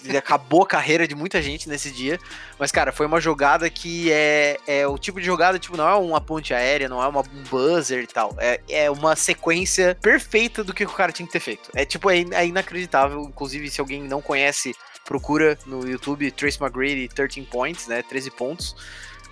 Ele acabou a carreira de muita gente nesse dia. Mas, cara, foi uma jogada que é, é o tipo de jogada, tipo, não é uma ponte aérea, não é uma, um buzzer e tal. É, é uma sequência perfeita do que o cara tinha que ter feito. É tipo, é, é inacreditável. Inclusive, se alguém não conhece, procura no YouTube Trace McGrady 13 points, né? 13 pontos.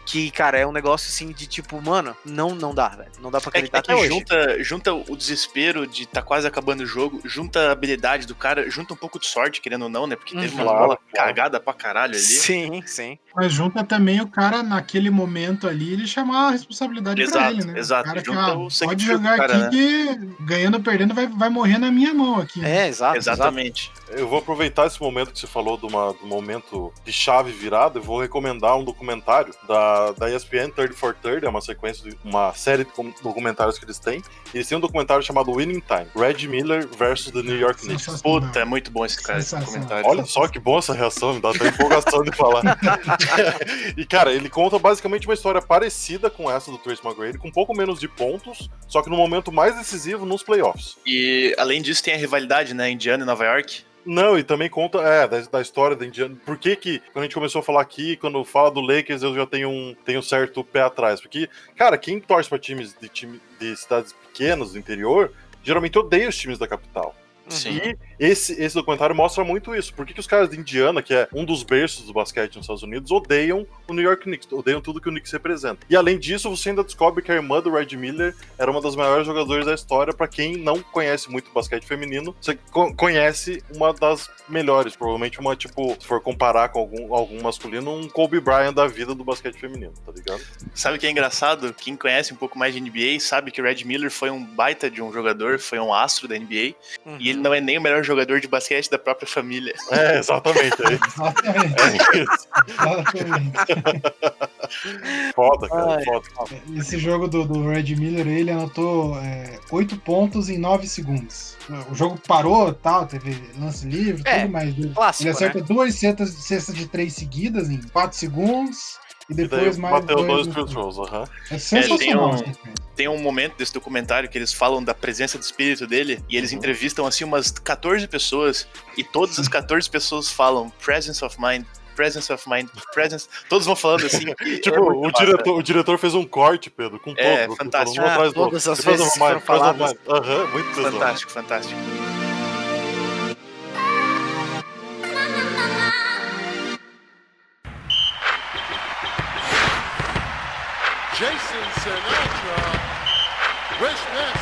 Que, cara, é um negócio assim de tipo, mano, não, não dá, velho. Não dá pra É, acreditar é que até hoje. junta, junta o desespero de tá quase acabando o jogo, junta a habilidade do cara, junta um pouco de sorte, querendo ou não, né? Porque teve Uhum. uma bola Claro, claro. cagada pra caralho ali. Sim, sim. Mas junta também o cara, naquele momento ali, ele chamar a responsabilidade pra Exato, ele, né? exato. O cara que, Junta ah, o sangue pode frio do jogar cara, aqui né? que ganhando ou perdendo vai, vai morrer na minha mão aqui. né? É, exato. exato. Exatamente. Eu vou aproveitar esse momento que você falou de, uma, um momento de chave virada e vou recomendar um documentário da, da ESPN 30 for 30, é uma sequência, de, uma série de documentários que eles têm. E eles têm um documentário chamado Winning Time, Red Miller versus the New York Knicks. Puta, é muito bom esse cara, esse comentário. Olha só que boa essa reação, me dá até empolgação de falar. e, cara, ele conta basicamente uma história parecida com essa do Trace McGrady, com um pouco menos de pontos, só que no momento mais decisivo nos playoffs. E além disso, tem a rivalidade, né? Indiana e Nova York. Não, e também conta, é, da, da história da Indiana. Por que que, quando a gente começou a falar aqui, quando fala do Lakers, eu já tenho um, tenho um certo pé atrás? Porque, cara, quem torce pra times de, time, de cidades pequenas, do interior, geralmente odeia os times da capital. Sim. E esse, esse documentário mostra muito isso. Por que, que os caras de Indiana, que é um dos berços do basquete nos Estados Unidos, odeiam o New York Knicks, odeiam tudo que o Knicks representa. E além disso, você ainda descobre que a irmã do Red Miller era uma das maiores jogadoras da história. Pra quem não conhece muito basquete feminino, você co- conhece uma das melhores, provavelmente uma, tipo, se for comparar com algum, algum masculino, um Kobe Bryant da vida do basquete feminino, tá ligado? Sabe o que é engraçado? Quem conhece um pouco mais de NBA sabe que o Red Miller foi um baita de um jogador, foi um astro da NBA, Uhum. e ele não é nem o melhor jogador de basquete da própria família. É, exatamente. É, Exatamente. é isso. exatamente. Foda, cara, Ai. foda. Esse jogo do, do Red Miller, ele anotou é, 8 pontos em 9 segundos. O jogo parou tal, teve lance livre, É, tudo mais. Ele Clássico, acerta né? duas cestas, cestas de três seguidas em 4 segundos. E E daí depois mais bateu dois dois. field goals, aham. É sensacional. um- essa sequência. Tem um momento desse documentário que eles falam da presença de espírito dele, e eles Uhum. entrevistam assim umas 14 pessoas, e todas as 14 pessoas falam presence of mind, presence of mind, presence. Todos vão falando assim. e Tipo, é o, massa. diretor, o diretor fez um corte, Pedro, com É, todos. fantástico. Um Ah, atrás do outro. todas as Depois vezes que foram mais, faladas. mais. Aham, muito pesado. Fantástico, Jason Sinatra, Wishmaster, Midway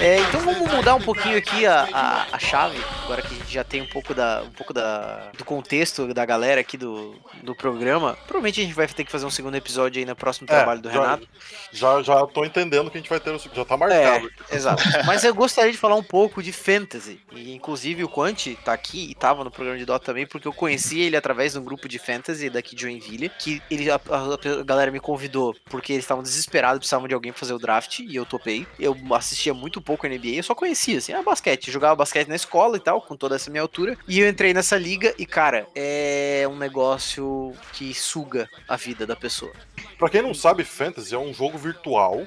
É, então vamos mudar um pouquinho aqui a, a, a chave, agora que a gente já tem um pouco, da, um pouco da, do contexto da galera aqui do, do programa. Provavelmente a gente vai ter que fazer um segundo episódio aí no próximo É, trabalho do já- Renato. Já, já tô entendendo que a gente vai ter, já tá É, marcado. exato. Mas eu gostaria de falar um pouco de fantasy. E inclusive o Quanti tá aqui e tava no programa de Dota também, porque eu conheci ele através de um grupo de fantasy daqui de Joinville, que ele, a, a- a galera me convidou porque eles estavam desesperados, precisavam de alguém pra fazer o draft, e eu topei. Eu assistia muito pouco NBA, eu só conhecia, assim, ah, basquete. Jogava basquete na escola e tal, com toda essa minha altura. E eu entrei nessa liga e, cara, é um negócio que suga a vida da pessoa. Pra quem não sabe, Fantasy é um jogo virtual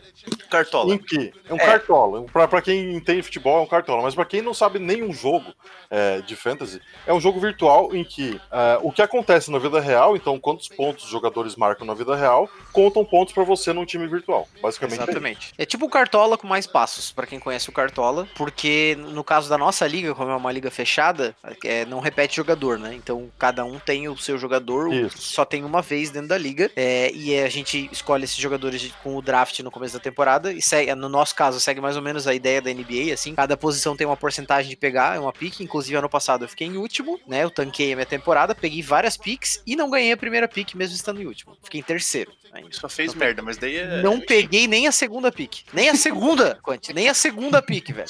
Cartola. em que é um É. cartola. Pra, pra quem entende futebol, é um cartola. Mas pra quem não sabe nenhum jogo é, de Fantasy, é um jogo virtual em que é, o que acontece na vida real, então quantos pontos os jogadores marcam na vida real, contam pontos pra você num time virtual. Basicamente. é isso. Exatamente. É tipo o Cartola com mais passos, pra quem conhece o Cartola, porque no caso da nossa liga, como é uma liga fechada, é, não repete jogador, né? Então cada um tem o seu jogador, Isso. só tem uma vez dentro da liga, é, e a gente escolhe esses jogadores com o draft no começo da temporada, e segue, no nosso caso, segue mais ou menos a ideia da NBA, assim, cada posição tem uma porcentagem de pegar, é uma pique, inclusive ano passado eu fiquei em último, né? Eu tanquei a minha temporada, peguei várias picks e não ganhei a primeira pick mesmo estando em último. Fiquei em terceiro. ainda. Só fez Não merda, mas daí é. Não peguei nem a segunda pick. Nem a segunda, Quanti. Nem a segunda pick, velho.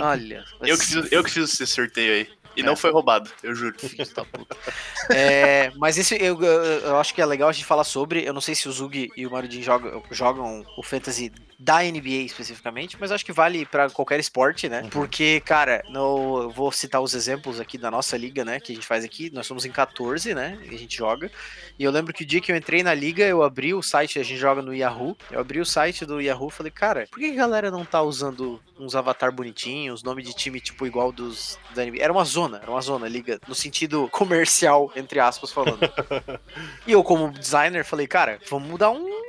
Olha. Eu que, fiz, eu que fiz esse sorteio aí. E É. não foi roubado, eu juro. É, mas esse eu, eu, eu acho que é legal a gente falar sobre. Eu não sei se o Zug e o Marudin jogam, jogam o Fantasy da NBA especificamente, mas acho que vale pra qualquer esporte, né? Porque, cara, no, eu vou citar os exemplos aqui da nossa liga, né? Que a gente faz aqui. Nós somos em 14, né? E a gente joga. E eu lembro que o dia que eu entrei na liga, eu abri o site, a gente joga no Yahoo. Eu abri o site do Yahoo e falei, cara, por que a galera não tá usando uns avatar bonitinhos, nome de time tipo igual dos da NBA? Era uma zona, era uma zona, liga, no sentido comercial, entre aspas, falando. e eu, como designer, falei, cara, vamos mudar um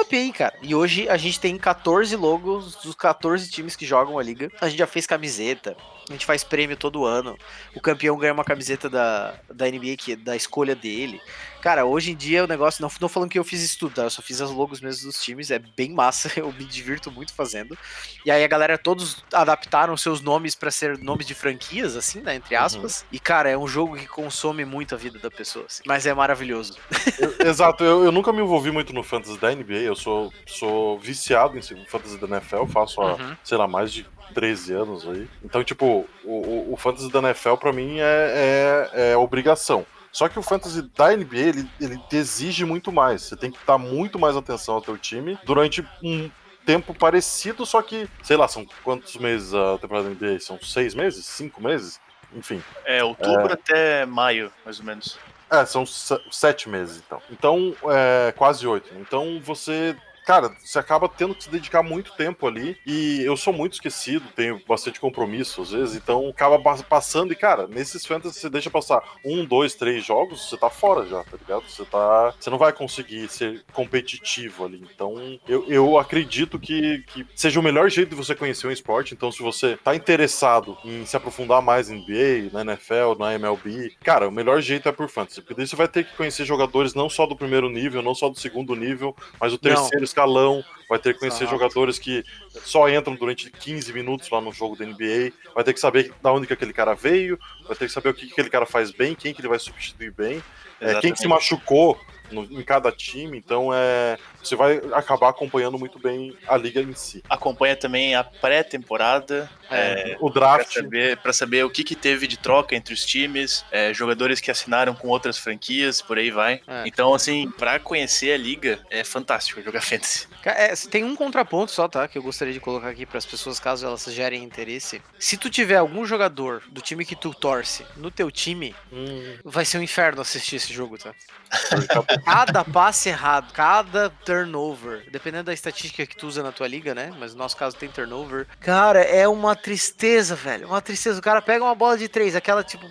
up aí, cara. E hoje a gente tem 14 logos dos 14 times que jogam a liga. A gente já fez camiseta. A gente faz prêmio todo ano. O campeão ganha uma camiseta da, da NBA, que é da escolha dele. Cara, hoje em dia o negócio. Não, não falando que eu fiz isso tudo, tá? Eu só fiz as logos mesmo dos times. É bem massa. Eu me divirto muito fazendo. E aí a galera todos adaptaram seus nomes para ser nomes de franquias, assim, né? Entre aspas. Uhum. E, cara, é um jogo que consome muito a vida da pessoa. Assim, mas é maravilhoso. Eu, exato, eu, eu, nunca me envolvi muito no fantasy da NBA. Eu sou, sou viciado em fantasy da NFL. Faço uhum. sei lá, mais de 13 anos aí. Então, tipo, o, o, o fantasy da NFL pra mim é, é, é obrigação. Só que o fantasy da NBA, ele, ele exige muito mais. Você tem que dar muito mais atenção ao teu time durante um tempo parecido, só que, sei lá, são quantos meses a temporada da NBA? São seis meses? Cinco meses? Enfim. É, outubro é... até maio, mais ou menos. É, são sete meses, então. Então, é, quase oito. Então, você cara, você acaba tendo que se dedicar muito tempo ali. E eu sou muito esquecido, tenho bastante compromisso às vezes, então acaba passando. E, cara, nesses fantasy você deixa passar um, dois, três jogos, você tá fora já, tá ligado? Você tá. Você não vai conseguir ser competitivo ali. Então, eu, eu acredito que, que seja o melhor jeito de você conhecer um esporte. Então, se você tá interessado em se aprofundar mais em NBA, na NFL, na MLB, cara, o melhor jeito é por fantasy. Porque daí você vai ter que conhecer jogadores não só do primeiro nível, não só do segundo nível, mas o terceiro, não escalão, vai ter que conhecer Exato. jogadores que só entram durante 15 minutos lá no jogo da NBA, vai ter que saber da onde que aquele cara veio, vai ter que saber o que, que aquele cara faz bem, quem que ele vai substituir bem, é, quem que se machucou no, em cada time, então é você vai acabar acompanhando muito bem a liga em si. Acompanha também a pré-temporada, é, é, o draft. Para saber, saber, o que, que teve de troca entre os times, é, jogadores que assinaram com outras franquias, por aí vai. É. Então, assim, para conhecer a liga, é fantástico jogar Fantasy. É, tem um contraponto só, tá? Que eu gostaria de colocar aqui para as pessoas, caso elas gerem interesse. Se tu tiver algum jogador do time que tu torce no teu time, hum. vai ser um inferno assistir esse jogo, tá? cada passe errado, cada turnover, dependendo da estatística que tu usa na tua liga, né? Mas no nosso caso tem turnover. Cara, é uma tristeza, velho. Uma tristeza. O cara pega uma bola de três, aquela tipo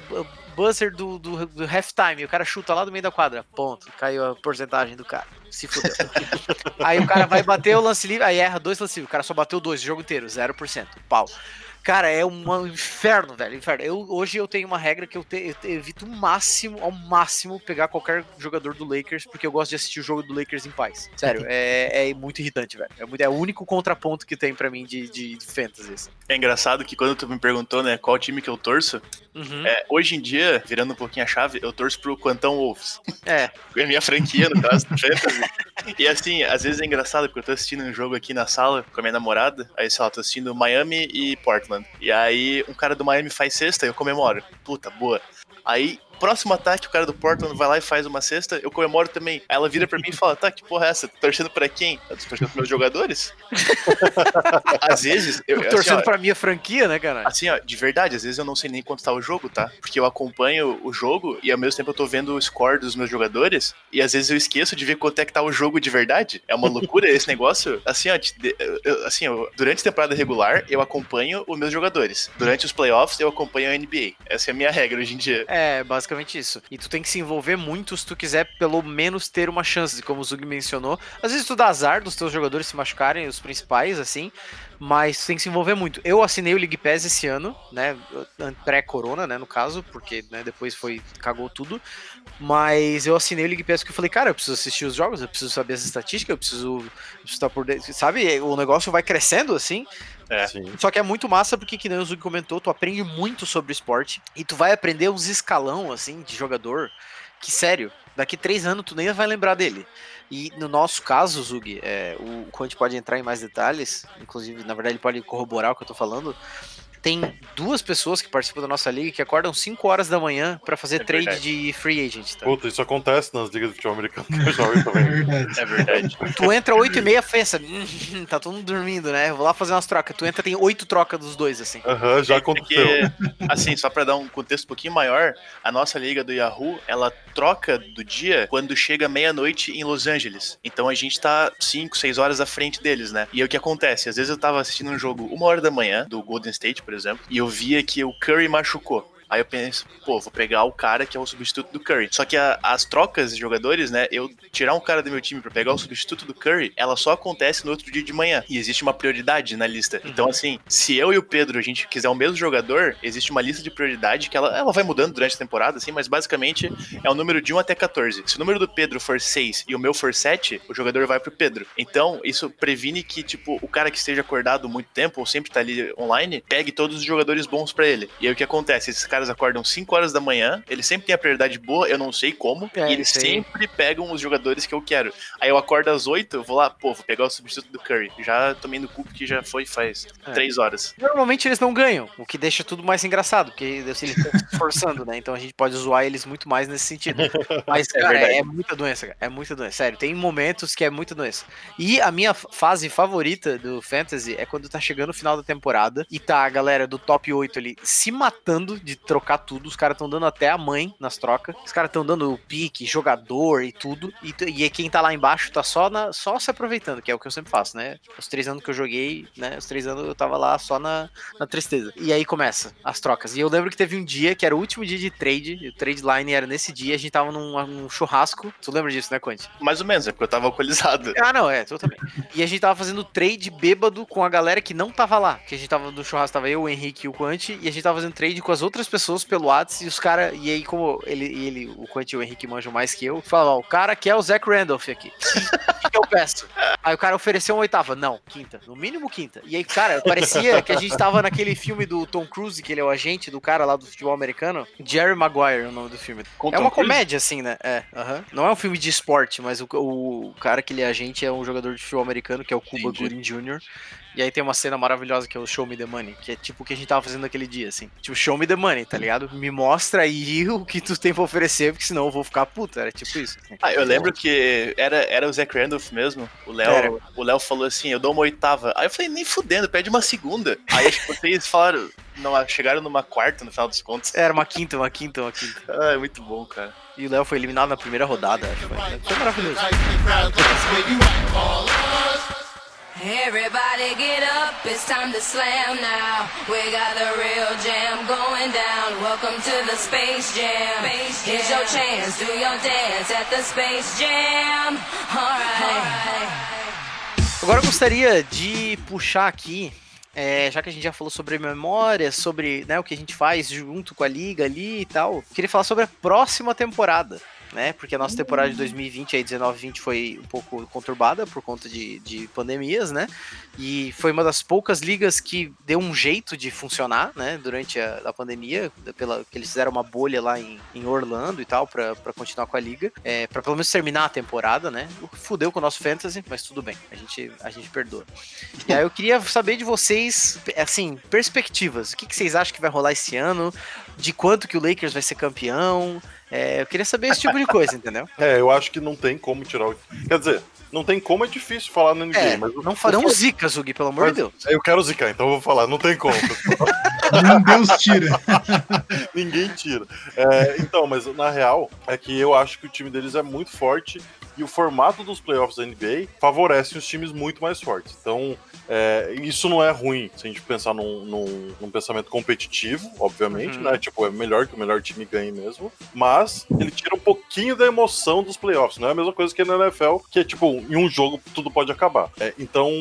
buzzer do, do, do halftime, o cara chuta lá do meio da quadra. Ponto. Caiu a porcentagem do cara. Se fudeu. aí o cara vai bater o lance livre, aí erra dois lance livres. O cara só bateu dois o jogo inteiro, 0%. Pau. Cara, é um inferno, velho. Inferno. Eu, hoje eu tenho uma regra que eu, te, eu evito o máximo, ao máximo, pegar qualquer jogador do Lakers, porque eu gosto de assistir o jogo do Lakers em paz. Sério, é, é muito irritante, velho. É, muito, é, o único contraponto que tem para mim de, de, de fantasy. Assim. É engraçado que quando tu me perguntou, né, qual time que eu torço, uhum. é, hoje em dia, virando um pouquinho a chave, eu torço pro Quantão Wolves. É. é a minha franquia, no caso, do fantasy. E assim, às vezes é engraçado, porque eu tô assistindo um jogo aqui na sala com a minha namorada, aí, sei lá, tô assistindo Miami e Portland. E aí um cara do Miami faz sexta e eu comemoro. Puta, boa. Aí próximo ataque, o cara do Portland vai lá e faz uma cesta, eu comemoro também. Aí ela vira pra mim e fala: tá, que porra é essa? Torcendo pra quem? Eu tô torcendo pros meus jogadores? às vezes. Eu, eu torcendo assim, ó, pra minha franquia, né, cara? Assim, ó, de verdade, às vezes eu não sei nem quanto tá o jogo, tá? Porque eu acompanho o jogo e ao mesmo tempo eu tô vendo o score dos meus jogadores e às vezes eu esqueço de ver quanto é que tá o jogo de verdade. É uma loucura esse negócio. Assim, ó, assim, ó, durante a temporada regular eu acompanho os meus jogadores. Durante os playoffs eu acompanho a NBA. Essa é a minha regra hoje em dia. É, basicamente basicamente isso. E tu tem que se envolver muito se tu quiser pelo menos ter uma chance, como o Zug mencionou. Às vezes tu dá azar dos teus jogadores se machucarem, os principais, assim, mas tem que se envolver muito. Eu assinei o League Pass esse ano, né, pré-corona, né, no caso, porque né, depois foi cagou tudo, mas eu assinei o League Pass porque eu falei, cara, eu preciso assistir os jogos, eu preciso saber as estatísticas, eu preciso, eu preciso estar por dentro, sabe? O negócio vai crescendo assim, é. Só que é muito massa porque, que nem o Zug comentou, tu aprende muito sobre o esporte e tu vai aprender uns escalão, assim, de jogador que, sério, daqui três anos tu nem vai lembrar dele. E no nosso caso, Zug, é, o Quant pode entrar em mais detalhes, inclusive, na verdade, ele pode corroborar o que eu tô falando tem duas pessoas que participam da nossa liga que acordam 5 horas da manhã para fazer é trade verdade. de free agent. Tá? Puta, isso acontece nas ligas de futebol americano que eu jogo também. é verdade. É verdade. Tu entra 8 e meia, pensa, hum, tá todo mundo dormindo, né? vou lá fazer umas trocas. Tu entra, tem oito trocas dos dois, assim. Aham, uhum, já é aconteceu. Porque, assim, só pra dar um contexto um pouquinho maior, a nossa liga do Yahoo, ela troca do dia quando chega meia-noite em Los Angeles. Então a gente tá 5, 6 horas à frente deles, né? E aí o que acontece? Às vezes eu tava assistindo um jogo uma hora da manhã, do Golden State, por exemplo, e eu via que o Curry machucou. Aí eu penso, pô, vou pegar o cara que é o substituto do Curry. Só que a, as trocas de jogadores, né? Eu tirar um cara do meu time para pegar o substituto do Curry, ela só acontece no outro dia de manhã. E existe uma prioridade na lista. Uhum. Então, assim, se eu e o Pedro a gente quiser o mesmo jogador, existe uma lista de prioridade que ela, ela vai mudando durante a temporada, assim, mas basicamente é o número de 1 até 14. Se o número do Pedro for 6 e o meu for 7, o jogador vai pro Pedro. Então, isso previne que, tipo, o cara que esteja acordado muito tempo, ou sempre tá ali online, pegue todos os jogadores bons para ele. E aí o que acontece? Esses caras acordam 5 horas da manhã, eles sempre têm a prioridade boa, eu não sei como, é, e eles sei. sempre pegam os jogadores que eu quero. Aí eu acordo às 8, eu vou lá, pô, vou pegar o substituto do Curry. Já tomei no cu que já foi faz é. 3 horas. Normalmente eles não ganham, o que deixa tudo mais engraçado, porque eles estão se esforçando, né? Então a gente pode zoar eles muito mais nesse sentido. Mas, é cara, é, é muita doença, cara. É muita doença. Sério, tem momentos que é muita doença. E a minha fase favorita do Fantasy é quando tá chegando o final da temporada e tá a galera do top 8 ali se matando de trocar tudo. Os caras estão dando até a mãe nas trocas. Os caras estão dando o pique, jogador e tudo. E, e quem tá lá embaixo tá só, na, só se aproveitando, que é o que eu sempre faço, né? Os três anos que eu joguei, né? Os três anos eu tava lá só na, na tristeza. E aí começa as trocas. E eu lembro que teve um dia que era o último dia de trade, o trade line era nesse dia, a gente tava num, num churrasco. Tu lembra disso, né, Quanti? Mais ou menos, é porque eu tava alcoolizado. Ah, não, é, tu também. e a gente tava fazendo trade bêbado com a galera que não tava lá. Que a gente tava no churrasco, tava eu, o Henrique e o Quanti, e a gente tava fazendo trade com as outras pessoas pelo WhatsApp, e os caras, e aí como ele, ele o Quanti e o Henrique manjam mais que eu, fala, ó, o cara quer o Zach Randolph aqui. O que eu peço? Aí o cara ofereceu uma oitava. Não, quinta. No mínimo quinta. E aí, cara, parecia que a gente tava naquele filme do Tom Cruise, que ele é o agente do cara lá do futebol americano. Jerry Maguire é o nome do filme. Com é uma Cruise? comédia, assim, né? É. Uh -huh. Não é um filme de esporte, mas o, o cara que ele é agente é um jogador de futebol americano, que é o Cuba Gooding Jr. E aí tem uma cena maravilhosa que é o Show Me the Money, que é tipo o que a gente tava fazendo naquele dia, assim. Tipo, Show Me the Money, tá ligado? Me mostra aí o que tu tem pra oferecer, porque senão eu vou ficar puta. Era tipo isso. Assim. Ah, eu lembro que era, era o Zach Randolph mesmo. O Léo, o Léo falou assim: eu dou uma oitava. Aí eu falei, nem fudendo, pede uma segunda. Aí acho que vocês falaram, não, chegaram numa quarta no final dos contos. Era uma quinta, uma quinta, uma quinta. Ah, é muito bom, cara. E o Léo foi eliminado na primeira rodada, acho. Foi, foi maravilhoso. Everybody get up, it's time to slam now. We got the real jam going down. Welcome to the Space Jam. Space jam. Here's your chance, do your dance at the Space Jam. Alright. Agora eu gostaria de puxar aqui é, já que a gente já falou sobre memória, sobre né, o que a gente faz junto com a liga ali e tal, queria falar sobre a próxima temporada né? Porque a nossa temporada de 2020 aí, 19 20 foi um pouco conturbada por conta de, de pandemias, né? E foi uma das poucas ligas que deu um jeito de funcionar, né? Durante a, a pandemia, pela, que eles fizeram uma bolha lá em, em Orlando e tal, para continuar com a liga, é, para pelo menos terminar a temporada, né? Fudeu com o nosso fantasy, mas tudo bem, a gente, a gente perdoa. E aí eu queria saber de vocês, assim, perspectivas. O que, que vocês acham que vai rolar esse ano? De quanto que o Lakers vai ser campeão? É, eu queria saber esse tipo de coisa, entendeu? É, eu acho que não tem como tirar o. Quer dizer, não tem como, é difícil falar no NBA. É, mas não farão zica, Zug, pelo amor de Deus. Eu quero zicar, então eu vou falar, não tem como. Deus tira. Ninguém tira. É, então, mas na real, é que eu acho que o time deles é muito forte e o formato dos playoffs da NBA favorece os times muito mais fortes. Então, é, isso não é ruim se a gente pensar num, num, num pensamento competitivo, obviamente, uhum. né? Tipo, é melhor que o melhor time ganhe mesmo. Mas ele tira um pouquinho da emoção dos playoffs. Não é a mesma coisa que na NFL, que é tipo, em um jogo tudo pode acabar. É, então,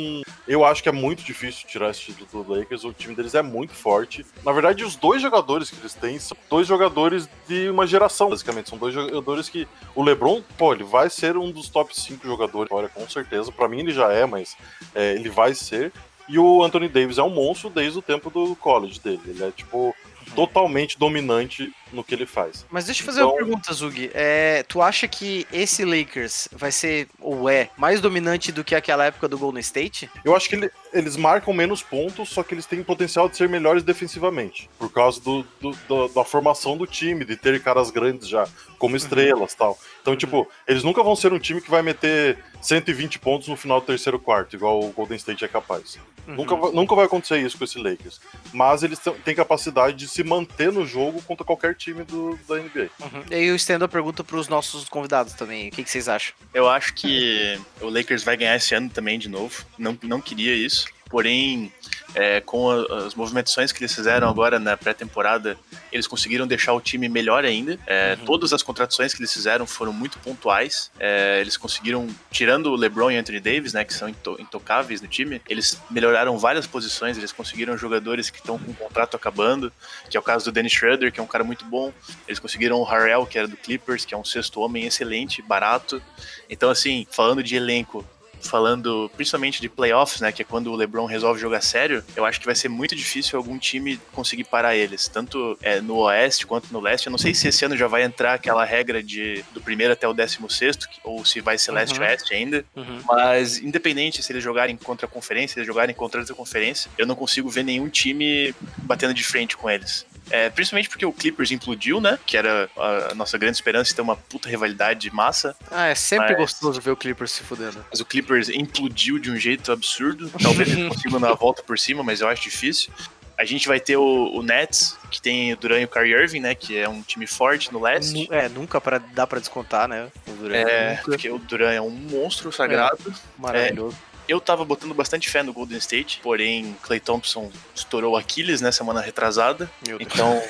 eu acho que é muito difícil tirar esse título do Lakers. O time deles é muito forte. Na verdade, os dois jogadores que eles têm são dois jogadores de uma geração, basicamente. São dois jogadores que. O LeBron, pô, ele vai ser um dos top 5 jogadores, olha, com certeza. Para mim ele já é, mas é, ele vai ser ser. E o Anthony Davis é um monstro desde o tempo do college dele. Ele é, tipo, totalmente dominante no que ele faz. Mas deixa eu fazer então... uma pergunta, Zug. É, tu acha que esse Lakers vai ser, ou é, mais dominante do que aquela época do Golden State? Eu acho que ele, eles marcam menos pontos, só que eles têm potencial de ser melhores defensivamente. Por causa do, do, do da formação do time, de ter caras grandes já, como uhum. estrelas uhum. tal. Então, uhum. tipo, eles nunca vão ser um time que vai meter 120 pontos no final do terceiro quarto, igual o Golden State é capaz. Uhum. Nunca, nunca vai acontecer isso com esse Lakers. Mas eles têm capacidade de se manter no jogo contra qualquer time do, da NBA. Uhum. E aí eu estendo a pergunta para os nossos convidados também. O que, que, vocês acham? Eu acho que o Lakers vai ganhar esse ano também de novo. Não, não queria isso. Porém, é, com a, as movimentações que eles fizeram agora na pré-temporada, eles conseguiram deixar o time melhor ainda. É, uhum. Todas as contratações que eles fizeram foram muito pontuais. É, eles conseguiram, tirando o LeBron e Anthony Davis, né, que são intocáveis no time, eles melhoraram várias posições. Eles conseguiram jogadores que estão com o contrato acabando, que é o caso do Dennis Schroeder, que é um cara muito bom. Eles conseguiram o Harrell, que era do Clippers, que é um sexto homem excelente, barato. Então, assim, falando de elenco, falando principalmente de playoffs, né, que é quando o LeBron resolve jogar sério, eu acho que vai ser muito difícil algum time conseguir parar eles, tanto é, no Oeste quanto no Leste. Eu não sei se esse ano já vai entrar aquela regra de do primeiro até o décimo sexto, ou se vai ser Leste-Oeste uhum. ainda, uhum. mas independente se eles jogarem contra a conferência, se eles jogarem contra outra conferência, eu não consigo ver nenhum time batendo de frente com eles. É, principalmente porque o Clippers implodiu, né? Que era a nossa grande esperança de ter uma puta rivalidade massa. Ah, é sempre mas... gostoso ver o Clippers se fudendo. Mas o Clippers implodiu de um jeito absurdo. Talvez eles consigam dar a volta por cima, mas eu acho difícil. A gente vai ter o, o, Nets, que tem o Duran e o Kyrie Irving, né? Que é um time forte no leste. É, nunca pra, dá pra descontar, né? O Duran. É, nunca. porque o Duran é um monstro sagrado. É, maravilhoso. É, eu tava botando bastante fé no Golden State, porém Clay Thompson estourou Aquiles, né, semana retrasada. Então,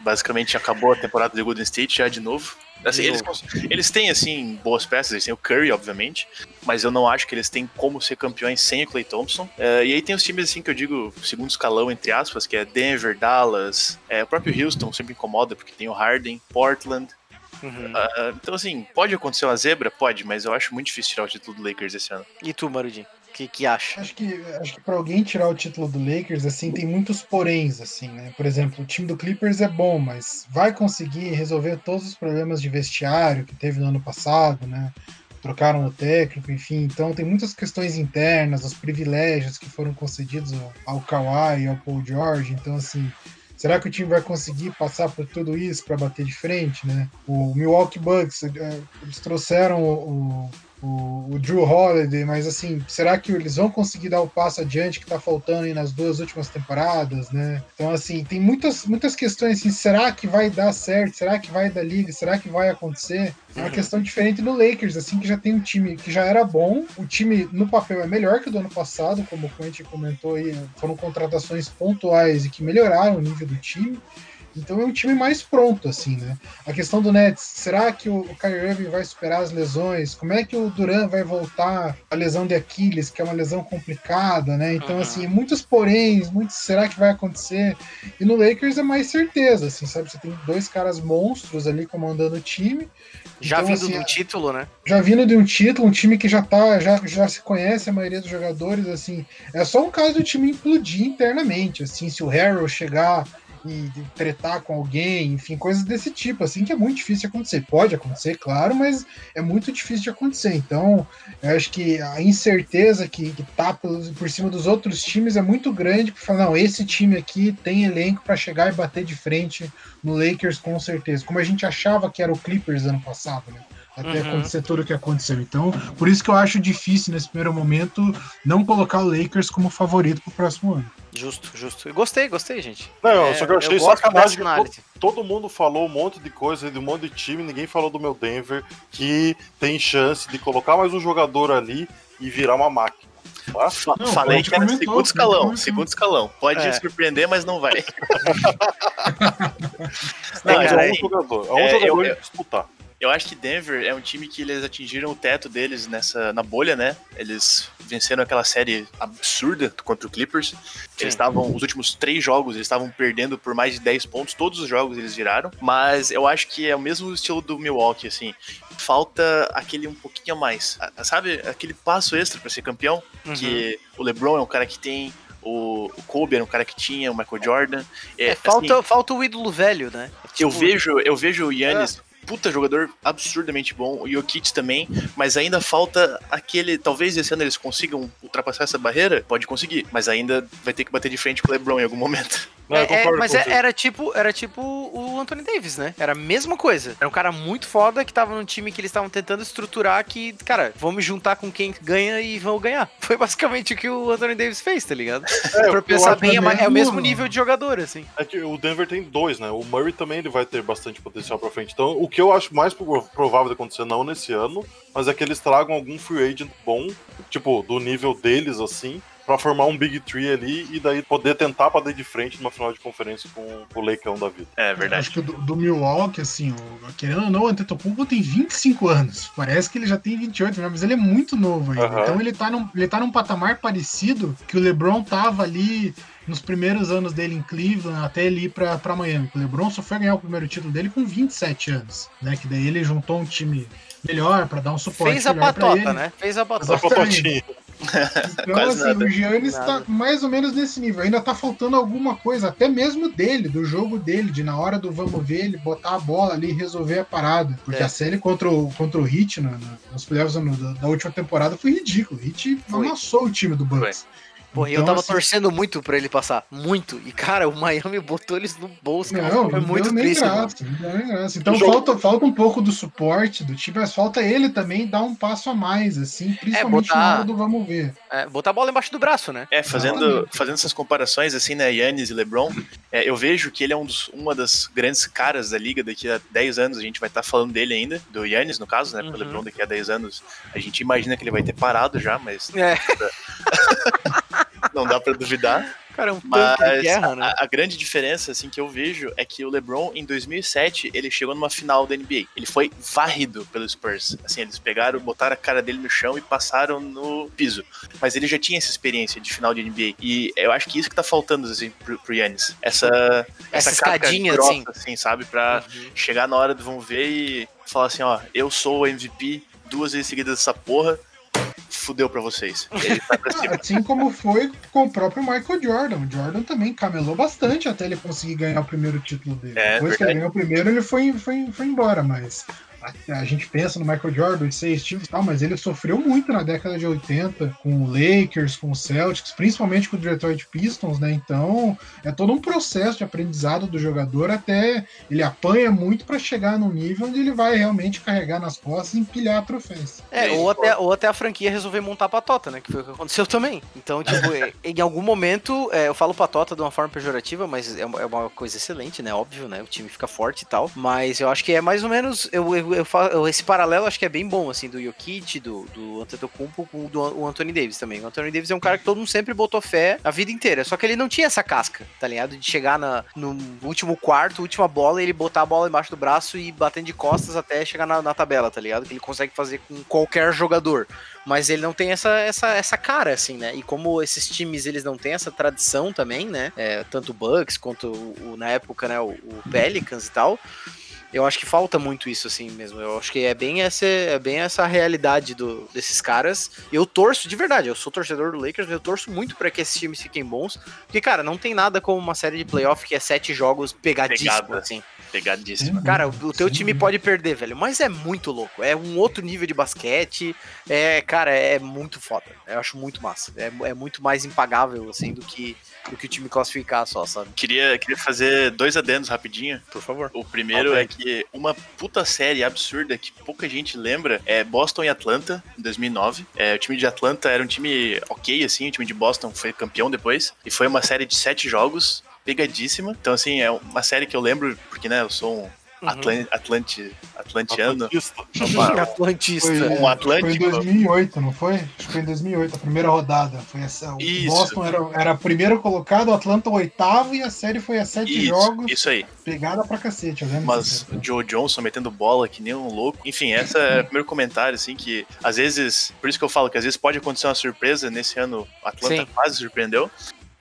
basicamente acabou a temporada do Golden State já de novo. Assim, eles, eles têm, assim, boas peças, eles têm o Curry, obviamente, mas eu não acho que eles têm como ser campeões sem o Clay Thompson. Uh, e aí tem os times, assim, que eu digo segundo escalão, entre aspas, que é Denver, Dallas, é, o próprio Houston sempre incomoda, porque tem o Harden, Portland, Uhum. Uh, então, assim, pode acontecer uma zebra? Pode, mas eu acho muito difícil tirar o título do Lakers esse ano. E tu, Marudinho? Que, que acha? Acho que, acho que para alguém tirar o título do Lakers, assim, tem muitos poréns, assim, né? Por exemplo, o time do Clippers é bom, mas vai conseguir resolver todos os problemas de vestiário que teve no ano passado, né? Trocaram o técnico, enfim. Então tem muitas questões internas, os privilégios que foram concedidos ao Kawhi e ao Paul George. Então, assim, Será que o time vai conseguir passar por tudo isso para bater de frente, né? O Milwaukee Bucks, eh, eles trouxeram o, o, o, Drew Holiday, mas assim, será que eles vão conseguir dar o passo adiante que tá faltando nas duas últimas temporadas, né? Então, assim, tem muitas, muitas questões assim, será que vai dar certo? Será que vai dar liga? Será que vai acontecer? É uma questão diferente do Lakers, assim, que já tem um time que já era bom, o time no papel é melhor que o do ano passado, como o Quentin comentou aí, foram contratações pontuais e que melhoraram o nível do time. Então é um time mais pronto, assim, né? A questão do Nets, será que o, Kyrie Irving vai superar as lesões? Como é que o Duran vai voltar a lesão de Aquiles, que é uma lesão complicada, né? Então, uhum. assim, muitos poréns, muitos será que vai acontecer? E no Lakers é mais certeza, assim, sabe? Você tem dois caras monstros ali comandando o time. Já então, vindo assim, de um título, né? Já vindo de um título, um time que já tá, já, já se conhece a maioria dos jogadores, assim. É só um caso do time implodir internamente, assim, se o Harrell chegar e tretar com alguém, enfim, coisas desse tipo, assim, que é muito difícil de acontecer. Pode acontecer, claro, mas é muito difícil de acontecer. Então, eu acho que a incerteza que, que tá por, por cima dos outros times é muito grande para falar, não, esse time aqui tem elenco para chegar e bater de frente no Lakers com certeza. Como a gente achava que era o Clippers ano passado, né? Até uhum. acontecer tudo o que aconteceu. Então, por isso que eu acho difícil nesse primeiro momento não colocar o Lakers como favorito para o próximo ano. Justo, justo. Gostei, gostei, gente. Não, é, só que eu achei eu sacanagem que todo, todo mundo falou um monte de coisa, de um monte de time, ninguém falou do meu Denver, que tem chance de colocar mais um jogador ali e virar uma máquina. Tá? Não, Falei que era segundo escalão, segundo escalão. Pode é. surpreender, mas não vai. não, é um jogador, é um é, jogador eu, disputar. Eu acho que Denver é um time que eles atingiram o teto deles nessa na bolha, né? Eles venceram aquela série absurda contra o Clippers. Sim. Eles estavam, os últimos três jogos, eles estavam perdendo por mais de 10 pontos. Todos os jogos eles viraram. Mas eu acho que é o mesmo estilo do Milwaukee, assim. Falta aquele um pouquinho a mais. Sabe? Aquele passo extra para ser campeão. Uhum. Que o LeBron é um cara que tem. O, Kobe era um cara que tinha, o Michael Jordan. É, é falta, assim, falta o ídolo velho, né? Tipo... Eu vejo, eu vejo o Yannis é puta jogador absurdamente bom, o Jokic também, mas ainda falta aquele. Talvez esse ano eles consigam ultrapassar essa barreira, pode conseguir, mas ainda vai ter que bater de frente com o LeBron em algum momento. Não, é, é, mas é, era tipo era tipo o Anthony Davis, né? Era a mesma coisa. Era um cara muito foda que tava num time que eles estavam tentando estruturar que, cara, vamos juntar com quem ganha e vão ganhar. Foi basicamente o que o Anthony Davis fez, tá ligado? É, pra pensar bem, é, é, o mesmo nível de jogador, assim. É que o Denver tem dois, né? O Murray também ele vai ter bastante potencial pra frente. Então, o que eu acho mais provável de acontecer, não nesse ano, mas é que eles tragam algum free agent bom, tipo, do nível deles, assim, pra formar um Big Tree ali e daí poder tentar bater de frente numa final de conferência com, o Leicão da vida. É verdade. Acho que do, do Milwaukee, assim, o, querendo ou não, o Antetokounmpo tem 25 anos. Parece que ele já tem 28, né? mas ele é muito novo ainda. Aham. Então ele tá, num, ele tá num patamar parecido que o LeBron tava ali nos primeiros anos dele em Cleveland, até ele ir pra, pra Miami. O LeBron só foi ganhar o primeiro título dele com 27 anos, né? Que daí ele juntou um time melhor pra dar um suporte Fez a patota, ele. né? Fez a patota. Exatamente. Então, Quase assim, nada. o Giannis tá Nada. mais ou menos nesse nível. Ainda tá faltando alguma coisa, até mesmo dele, do jogo dele, de na hora do vamos ver, ele botar a bola ali e resolver a parada. Porque É. a série contra o, contra o Heat na, na- nos playoffs no- da, da última temporada foi ridículo. O Heat Foi. amassou o time do Bucks. Porra, e eu Então, tava assim, torcendo muito pra ele passar. Muito. E, cara, o Miami botou eles no bolso, cara. Não, Foi não muito nem triste. graça, não graça. Então falta, falta um pouco do suporte do time, mas falta ele também dar um passo a mais, assim, principalmente botar- na hora do vamos ver. É, botar a bola embaixo do braço, né? É, fazendo, Exatamente. fazendo essas comparações assim, né, Yannis e LeBron, é, eu vejo que ele é um dos- uma das grandes caras da liga. Daqui a 10 anos a gente vai estar falando dele ainda, do Yannis no caso, né? Porque o Uhum. LeBron daqui a 10 anos a gente imagina que ele vai ter parado já, mas É. não dá pra duvidar. Cara, é um tanque de Mas guerra, né? a, a grande diferença assim que eu vejo é que o LeBron em 2007 ele chegou numa final da NBA. Ele foi varrido pelo Spurs. Assim, eles pegaram, botaram a cara dele no chão e passaram no piso. Mas ele já tinha essa experiência de final de NBA. E eu acho que isso que tá faltando assim pro, pro Yannis. Essa Essa casca escadinha, grossa, assim. assim, sabe, Pra Uhum. chegar na hora do vamos ver e falar assim, ó, eu sou o MVP duas vezes seguidas dessa porra. Fudeu pra vocês. Pra cima. Assim como foi com o próprio Michael Jordan. O Jordan também camelou bastante até ele conseguir ganhar o primeiro título dele. É, Depois que verdade. ele ganhou o primeiro, ele foi, foi, foi embora, mas. A, gente pensa no Michael Jordan, os seis times e tal, mas ele sofreu muito na década de 80 com o Lakers, com o Celtics, principalmente com o Detroit Pistons, né? Então é todo um processo de aprendizado do jogador até ele apanha muito para chegar num nível onde ele vai realmente carregar nas costas e empilhar troféus. É, ou até, ou até a franquia resolver montar a patota, né? Que foi o que aconteceu também. Então, tipo, é, em algum momento, é, eu falo patota de uma forma pejorativa, mas é uma, é uma coisa excelente, né? Óbvio, né? O time fica forte e tal. Mas eu acho que é mais ou menos. Eu, eu, eu fa- eu- esse paralelo acho que é bem bom, assim, do Jokic, do, do Antetokounmpo com do o Anthony Davis também. O Anthony Davis é um cara que todo mundo sempre botou fé a vida inteira. Só que ele não tinha essa casca, tá ligado? De chegar na, no último quarto, última bola, ele botar a bola embaixo do braço e batendo de costas até chegar na, na tabela, tá ligado? Que ele consegue fazer com qualquer jogador. Mas ele não tem essa, essa, essa cara, assim, né? E como esses times, eles não têm essa tradição também, né? É, tanto o Bucks quanto o, o- na época, né? O, o Pelicans e tal. Eu acho que falta muito isso, assim, mesmo. Eu acho que é bem essa, é bem essa realidade do, desses caras. Eu torço, de verdade, eu sou torcedor do Lakers, eu torço muito pra que esses times fiquem bons. Porque, cara, não tem nada como uma série de playoff que é sete jogos pegadíssimo, Pegada. assim. Pegadíssima. Cara, o teu Sim. time pode perder, velho, mas é muito louco. É um outro nível de basquete. É, cara, é muito foda. Eu acho muito massa. É, é muito mais impagável, assim, do que, do que o time classificar só, sabe? Queria, queria fazer dois adendos rapidinho. Por favor. O primeiro Ok. é que uma puta série absurda que pouca gente lembra é Boston e Atlanta, em 2009. É, o time de Atlanta era um time ok, assim, o time de Boston foi campeão depois. E foi uma série de sete jogos, pegadíssima. Então, assim, é uma série que eu lembro, porque, né, eu sou um Uhum. Atlan Atlanti, atlantiano. Atlantista. Atlantista. Foi, Um Foi Atlântico. em 2008, não foi? Acho que foi em 2008, a primeira rodada. Foi essa, o Isso. Boston era, era primeiro colocado, o Atlanta o oitavo e a série foi a sete Isso, jogos. isso aí. Pegada pra cacete, eu lembro. Mas o Joe Johnson metendo bola que nem um louco. Enfim, essa é o primeiro comentário, assim, que às vezes, por isso que eu falo que às vezes pode acontecer uma surpresa. Nesse ano, o Atlanta Sim. quase surpreendeu.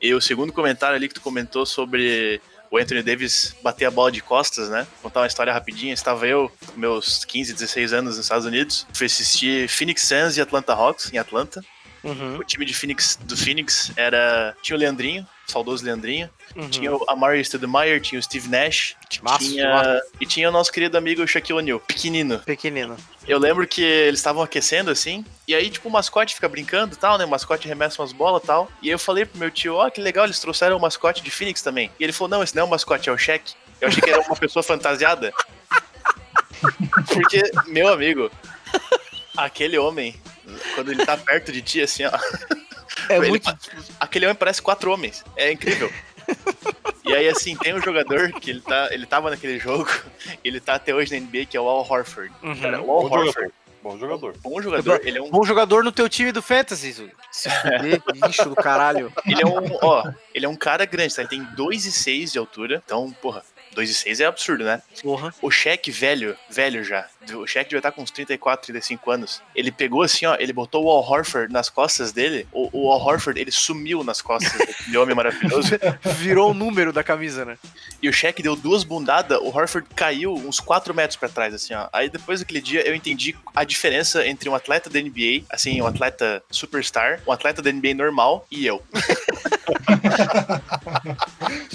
E o segundo comentário ali que tu comentou sobre o Anthony Davis bater a bola de costas, né? Vou contar uma história rapidinha. Estava eu, com meus 15, 16 anos nos Estados Unidos, fui assistir Phoenix Suns e Atlanta Hawks, em Atlanta. Uhum, O time de Phoenix, do Phoenix era. Tinha o Leandrinho, saudoso Leandrinho. uhum. Tinha o Amari Stoudemire, tinha o Steve Nash. Massa, tinha... massa. E tinha o nosso querido amigo Shaquille O'Neal, pequenino. Pequenino. Eu lembro que eles estavam aquecendo assim, e aí, tipo, o mascote fica brincando e tal, né? O mascote remessa umas bolas e tal. E aí eu falei pro meu tio, ó, que legal, eles trouxeram o mascote de Phoenix também. E ele falou, não, esse não é o mascote, é o Shaq. Eu achei que era uma pessoa fantasiada. Porque, meu amigo, aquele homem, quando ele tá perto de ti, assim, ó. É Ele muito. pa- Aquele homem parece quatro homens. É incrível. E aí, assim, tem um jogador que ele, tá, ele tava naquele jogo, ele tá até hoje na NBA, que é o Al Horford. Uhum. Cara, o Al Bom jogador. Horford, Bom jogador. Bom jogador, ele é um. Bom jogador no teu time do Fantasy, Zugi. Se fuder, lixo do caralho. Ele é um, ó, ele é um cara grande, tá? Ele tem 2,6 de altura. Então, porra, 2,6 é absurdo, né? Porra. O Shaq velho, velho já. O Shaq já tá com uns 34, 35 anos. Ele pegou assim, ó, ele botou o Al Horford nas costas dele. O, o Al Horford, ele sumiu nas costas daquele homem maravilhoso. Virou o número da camisa, né? E o Shaq deu duas bundadas, o Horford caiu uns 4 metros pra trás, assim, ó. Aí depois daquele dia eu entendi a diferença entre um atleta da NBA, assim, um atleta superstar, um atleta da NBA normal e eu.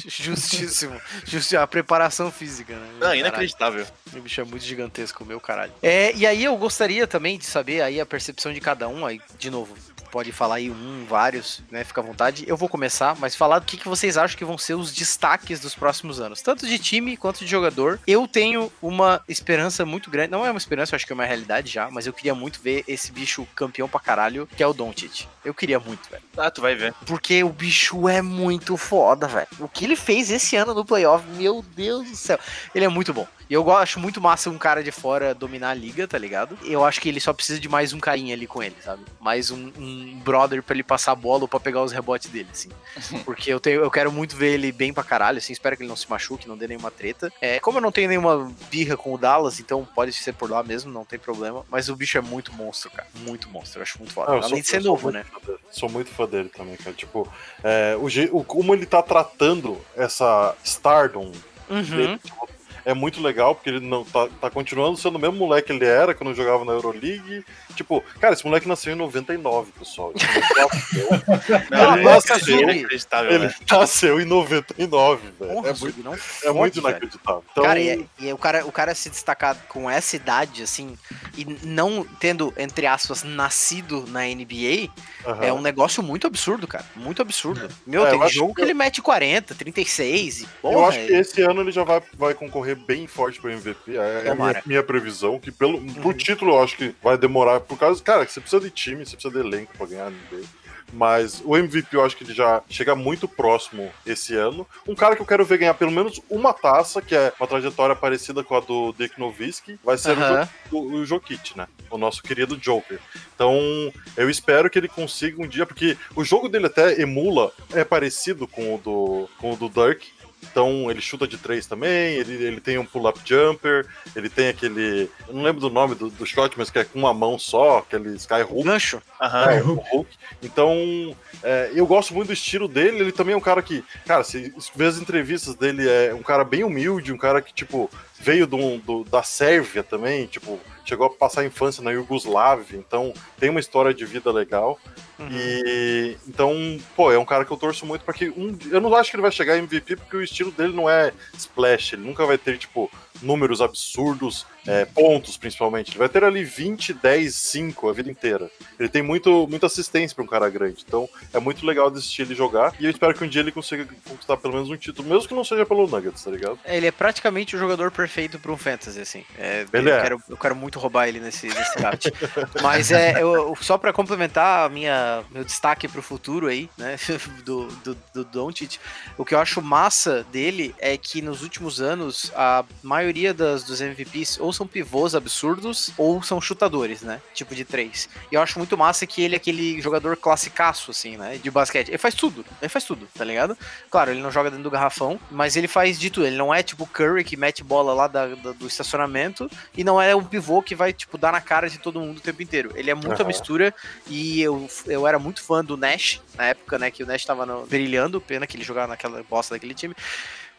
Justíssimo. Justi a preparação física, né? Não, Caralho. inacreditável. O bicho é muito gigantesco, meu caralho. É, e aí eu gostaria também de saber aí a percepção de cada um, aí, de novo. Pode falar aí um, vários, né? Fica à vontade. Eu vou começar, mas falar do que, que vocês acham que vão ser os destaques dos próximos anos, tanto de time quanto de jogador. Eu tenho uma esperança muito grande, não é uma esperança, eu acho que é uma realidade já, mas eu queria muito ver esse bicho campeão pra caralho, que é o Doncic. Eu queria muito, velho. Ah, tu vai ver. Porque o bicho é muito foda, velho. O que ele fez esse ano no playoff, meu Deus do céu. Ele é muito bom. E eu acho muito massa um cara de fora dominar a liga, tá ligado? Eu acho que ele só precisa de mais um carinha ali com ele, sabe? Mais um, um brother pra ele passar a bola ou pra pegar os rebotes dele, assim. Porque eu, tenho, eu quero muito ver ele bem pra caralho, assim. Espero que ele não se machuque, não dê nenhuma treta. É, como eu não tenho nenhuma birra com o Dallas, então pode ser por lá mesmo, não tem problema. Mas o bicho é muito monstro, cara. Muito monstro. Eu acho muito foda. Ah, Além sou- de ser novo, né? Sou muito fã dele também, cara. Tipo, é, o, je- o- como ele tá tratando essa Stardom Uhum. dele, tipo, é muito legal, porque ele não tá, tá continuando sendo o mesmo moleque que ele era quando jogava na Euroleague. Tipo, cara, esse moleque nasceu em 99, pessoal. Não, ele, nossa, nasceu, inacreditável, ele né? nasceu em 99, velho. Porra, É muito, não é fode, muito inacreditável. Então, Cara, e, é- e é o cara, o cara se destacar com essa idade, assim, e não tendo, entre aspas, nascido na NBA, aham. é um negócio muito absurdo, cara. Muito absurdo. Meu, É, eu tem jogo que que ele mete 40, 36 e Eu porra. acho que esse ano ele já vai, vai concorrer bem forte pro MVP. É, é a minha, Tomara. minha previsão. Que pelo, por título eu acho que vai demorar. Por causa. Cara, você precisa de time, você precisa de elenco pra ganhar NBA. Mas o MVP eu acho que ele já chega muito próximo esse ano. Um cara que eu quero ver ganhar pelo menos uma taça, que é uma trajetória parecida com a do Dick Nowitzki, vai ser Aham. o, Jo- o Jokic, né? O nosso querido Joker. Então, eu espero que ele consiga um dia, porque o jogo dele até emula, é parecido com o do, com o do Dirk. Então ele chuta de três também, ele, ele tem um pull-up jumper, ele tem aquele. Eu não lembro do nome do, do shot, mas que é com uma mão só, aquele sky hook. Gancho. Aham. É, Hulk. Então, é, eu gosto muito do estilo dele. Ele também é um cara que, cara, se vê as entrevistas dele, é um cara bem humilde, um cara que, tipo, veio do, do- da Sérvia também, tipo, chegou a passar a infância na Iugoslávia, então tem uma história de vida legal. Uhum. E então, pô, é um cara que eu torço muito para que um, eu não acho que ele vai chegar em MVP porque o estilo dele não é splash, ele nunca vai ter tipo números absurdos, é, pontos principalmente. Ele vai ter ali 20, 10, 5 a vida inteira. Ele tem muito, muita assistência para um cara grande. Então é muito legal assistir ele jogar. E eu espero que um dia ele consiga conquistar pelo menos um título, mesmo que não seja pelo Nuggets, tá ligado? Ele é praticamente o jogador perfeito para um fantasy, assim. É, eu, é. Quero, eu quero muito roubar ele nesse, nesse draft. Mas é, eu- só para complementar a minha, meu destaque pro futuro aí, né, do, do, do Doncic, o que eu acho massa dele é que nos últimos anos a maioria das, dos MVPs ou são pivôs absurdos ou são chutadores, né, tipo de três. E eu acho muito massa que ele é aquele jogador classicaço, assim, né, de basquete. Ele faz tudo, ele faz tudo, tá ligado? Claro, ele não joga dentro do garrafão, mas ele faz de tudo. Ele não é tipo o Curry que mete bola lá da- da- do estacionamento e não é um pivô que vai, tipo, dar na cara de todo mundo o tempo inteiro. Ele é muita Aham. mistura e eu, eu era muito fã do Nash na época, né, que o Nash tava no- brilhando, pena que ele jogava naquela bosta daquele time.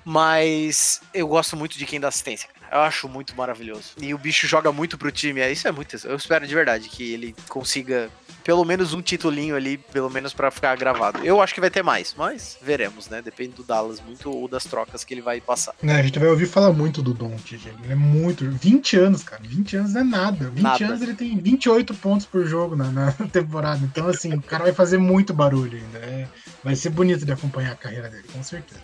Mas eu gosto muito de quem dá assistência. Eu acho muito maravilhoso. E o bicho joga muito pro time. É, isso é muito. Eu espero de verdade que ele consiga pelo menos um titulinho ali, pelo menos pra ficar gravado. Eu acho que vai ter mais, mas veremos, né? Depende do Dallas muito ou das trocas que ele vai passar. Né, a gente vai ouvir falar muito do Doncic. Ele é muito. 20 anos, cara. 20 anos é nada. 20 Nada. anos ele tem 28 pontos por jogo na, na temporada. Então, assim, o cara vai fazer muito barulho ainda. É, vai ser bonito de acompanhar a carreira dele, com certeza.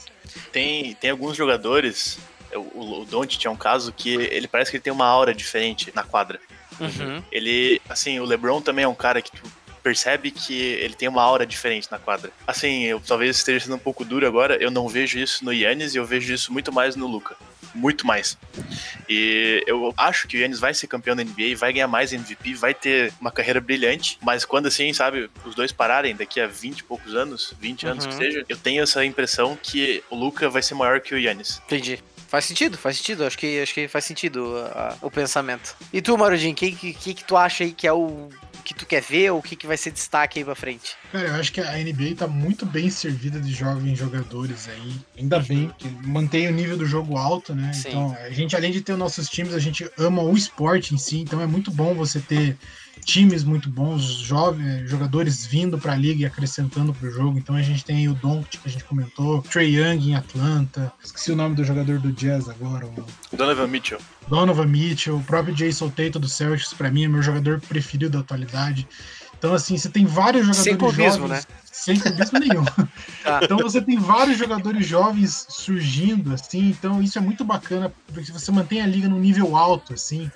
Tem, tem alguns jogadores. O, o, o Doncic é um caso que ele parece que ele tem uma aura diferente na quadra. Uhum. Ele, assim, o LeBron também é um cara que tu percebe que ele tem uma aura diferente na quadra. Assim, eu talvez esteja sendo um pouco duro agora, eu não vejo isso no Yannis e eu vejo isso muito mais no Luca. muito mais. E eu acho que o Yannis vai ser campeão da NBA, vai ganhar mais MVP, vai ter uma carreira brilhante, mas quando assim, sabe, os dois pararem daqui a 20 e poucos anos, 20 anos Uhum. que seja, eu tenho essa impressão que o Luca vai ser maior que o Yannis. Entendi. Faz sentido, faz sentido. Acho que, acho que faz sentido a- o pensamento. E tu, Marudinho, o que, que, que que tu acha aí que é o que tu quer ver ou o que, que vai ser destaque aí pra frente? Cara, eu acho que a NBA tá muito bem servida de jovens jogadores aí. Ainda bem que mantém o nível do jogo alto, né? Sim. Então, a gente, além de ter os nossos times, a gente ama o esporte em si. Então, é muito bom você ter times muito bons, jovens, jogadores vindo pra liga e acrescentando pro jogo. Então, a gente tem aí o Doncic, que a gente comentou, Trey Young em Atlanta. Esqueci o nome do jogador do Jazz agora, o Donovan Mitchell. Donovan Mitchell, o próprio Jason Tatum do Celtics, pra mim, é meu jogador preferido da atualidade. Então, assim, você tem vários jogadores Sem clubismo, jovens. né? Sem clubismo nenhum. Tá. Então você tem vários jogadores jovens surgindo, assim, então isso é muito bacana, porque você mantém a liga num nível alto, assim.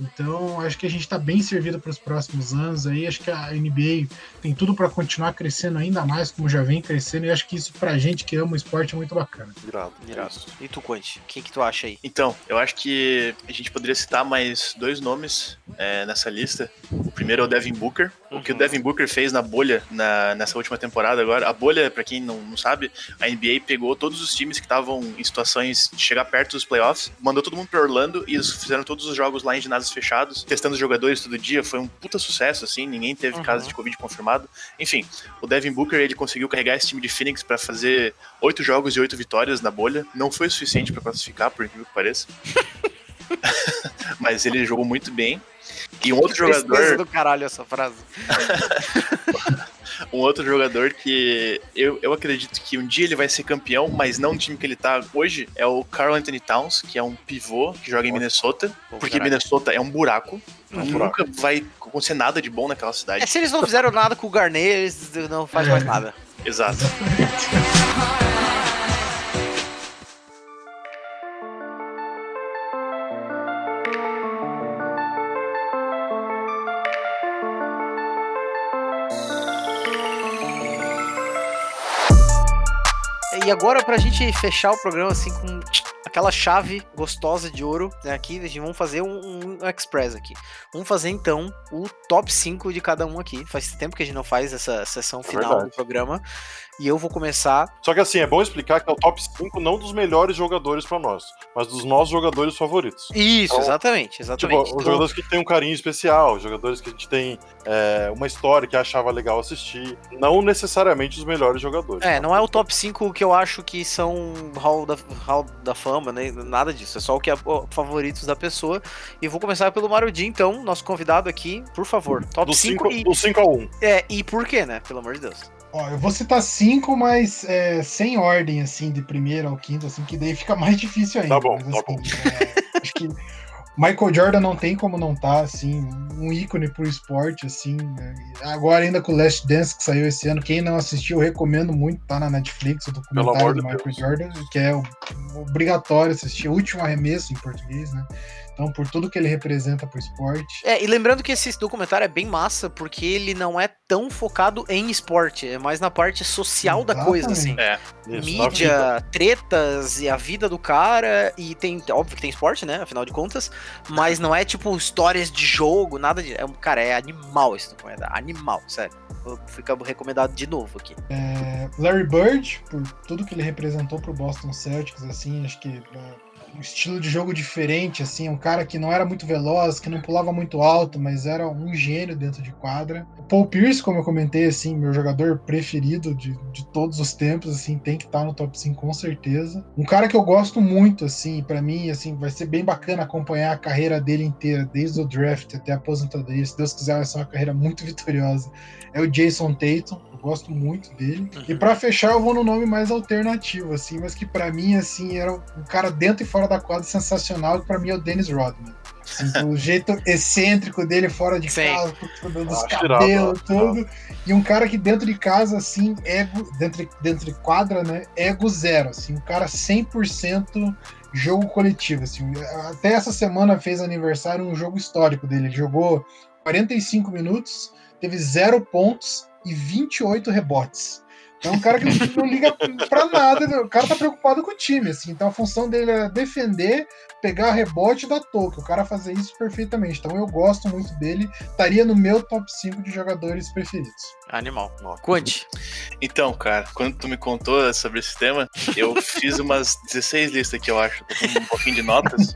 Então, acho que a gente está bem servido para os próximos anos aí. Acho que a NBA tem tudo para continuar crescendo ainda mais, como já vem crescendo, e acho que isso pra gente que ama o esporte é muito bacana. Irado. Irado. Isso. E tu, Quante? O que, que tu acha aí? Então, eu acho que a gente poderia citar mais dois nomes é, nessa lista. O primeiro é o Devin Booker. O que o Uhum. Devin Booker fez na bolha na- nessa última temporada agora. A bolha, pra quem não, não sabe, a NBA pegou todos os times que estavam em situações de chegar perto dos playoffs, mandou todo mundo pra Orlando e eles fizeram todos os jogos lá em ginásios fechados, testando os jogadores todo dia. Foi um puta sucesso, assim, ninguém teve Uhum. caso de Covid confirmado. Enfim, o Devin Booker ele conseguiu carregar esse time de Phoenix pra fazer oito jogos e oito vitórias na bolha. Não foi o suficiente pra classificar, por incrível que pareça. Mas ele jogou muito bem. E um outro jogador, do caralho essa frase. um outro jogador que eu, eu acredito que um dia ele vai ser campeão, mas não no time que ele tá hoje, é o Carl Anthony Towns, que é um pivô que joga em Minnesota, porque. Minnesota é um buraco. É um Nunca vai acontecer nada de bom naquela cidade. É, se eles não fizeram nada com o Garnet, eles não faz É. mais nada. Exato. E agora, pra gente fechar o programa assim com aquela chave gostosa de ouro, né, aqui, a gente vamos fazer um, um express aqui. Vamos fazer então o top 5 de cada um aqui. Faz tempo que a gente não faz essa sessão final do verdade. programa. E eu vou começar. Só que assim, é bom explicar que é o top 5 não dos melhores jogadores pra nós, mas dos nossos jogadores favoritos. Isso, Então, exatamente, Tipo, exatamente. os Então, jogadores que tem um carinho especial, os jogadores que a gente tem é, uma história que achava legal assistir. Não necessariamente os melhores jogadores. É, não é o top 5 que eu acho que são Hall da, Hall da Fama, né? Nada disso. É só o que é favoritos da pessoa. E vou começar pelo Marudinho, então, nosso convidado aqui, por favor. Top Do 5 5 e, do 5 a 1. é, e por quê, né? Pelo amor de Deus. Ó, eu vou citar cinco, mas é, sem ordem, assim, de primeiro ao quinto, assim, que daí fica mais difícil ainda. Tá bom, mas, tá assim, é, acho que Michael Jordan não tem como não tá, assim, um ícone pro esporte, assim. né? Agora ainda com o Last Dance que saiu esse ano, quem não assistiu, eu recomendo muito, tá na Netflix, o documentário do de Michael Deus. Jordan, que é obrigatório assistir, o último arremesso em português, né? Então, por tudo que ele representa pro esporte. É, e lembrando que esse documentário é bem massa, porque ele não é tão focado em esporte, é mais na parte social da coisa, assim. É. Isso. Mídia, tretas e a vida do cara, e tem, óbvio que tem esporte, né, afinal de contas, mas não é tipo histórias de jogo, nada de, é, um- cara, é animal esse documentário, animal, sério. Fica recomendado de novo aqui. É, Larry Bird, por tudo que ele representou pro Boston Celtics, assim, acho que é, um estilo de jogo diferente, assim, um cara que não era muito veloz, que não pulava muito alto, mas era um gênio dentro de quadra. O Paul Pierce, como eu comentei, assim, meu jogador preferido de, de todos os tempos, assim, tem que estar no top 5 com certeza. Um cara que eu gosto muito, assim, para mim, assim, vai ser bem bacana acompanhar a carreira dele inteira, desde o draft até a aposentadoria. Se Deus quiser, vai ser uma carreira muito vitoriosa. É o Jason Tatum, gosto muito dele. E Uhum. pra fechar, eu vou no nome mais alternativo, assim, mas que pra mim, assim, era um cara dentro e fora da quadra sensacional, que pra mim é o Dennis Rodman. Assim, o jeito excêntrico dele fora de Sim. casa, dos Acho irado, cabelos, tudo. E um cara que dentro de casa, assim, ego, dentro, dentro de quadra, né, ego zero, assim, um cara 100% jogo coletivo, assim. Até essa semana fez aniversário um jogo histórico dele. Ele jogou 45 minutos, teve zero pontos e 28 rebotes. É um cara que não, não liga pra nada, o cara tá preocupado com o time, assim. Então a função dele é defender, pegar rebote da toque. O cara fazer isso perfeitamente. Então eu gosto muito dele. Estaria no meu top 5 de jogadores preferidos. Animal. Quanti. Então, cara, quando tu me contou sobre esse tema, eu fiz umas 16 listas aqui, eu acho. Tô com um pouquinho de notas.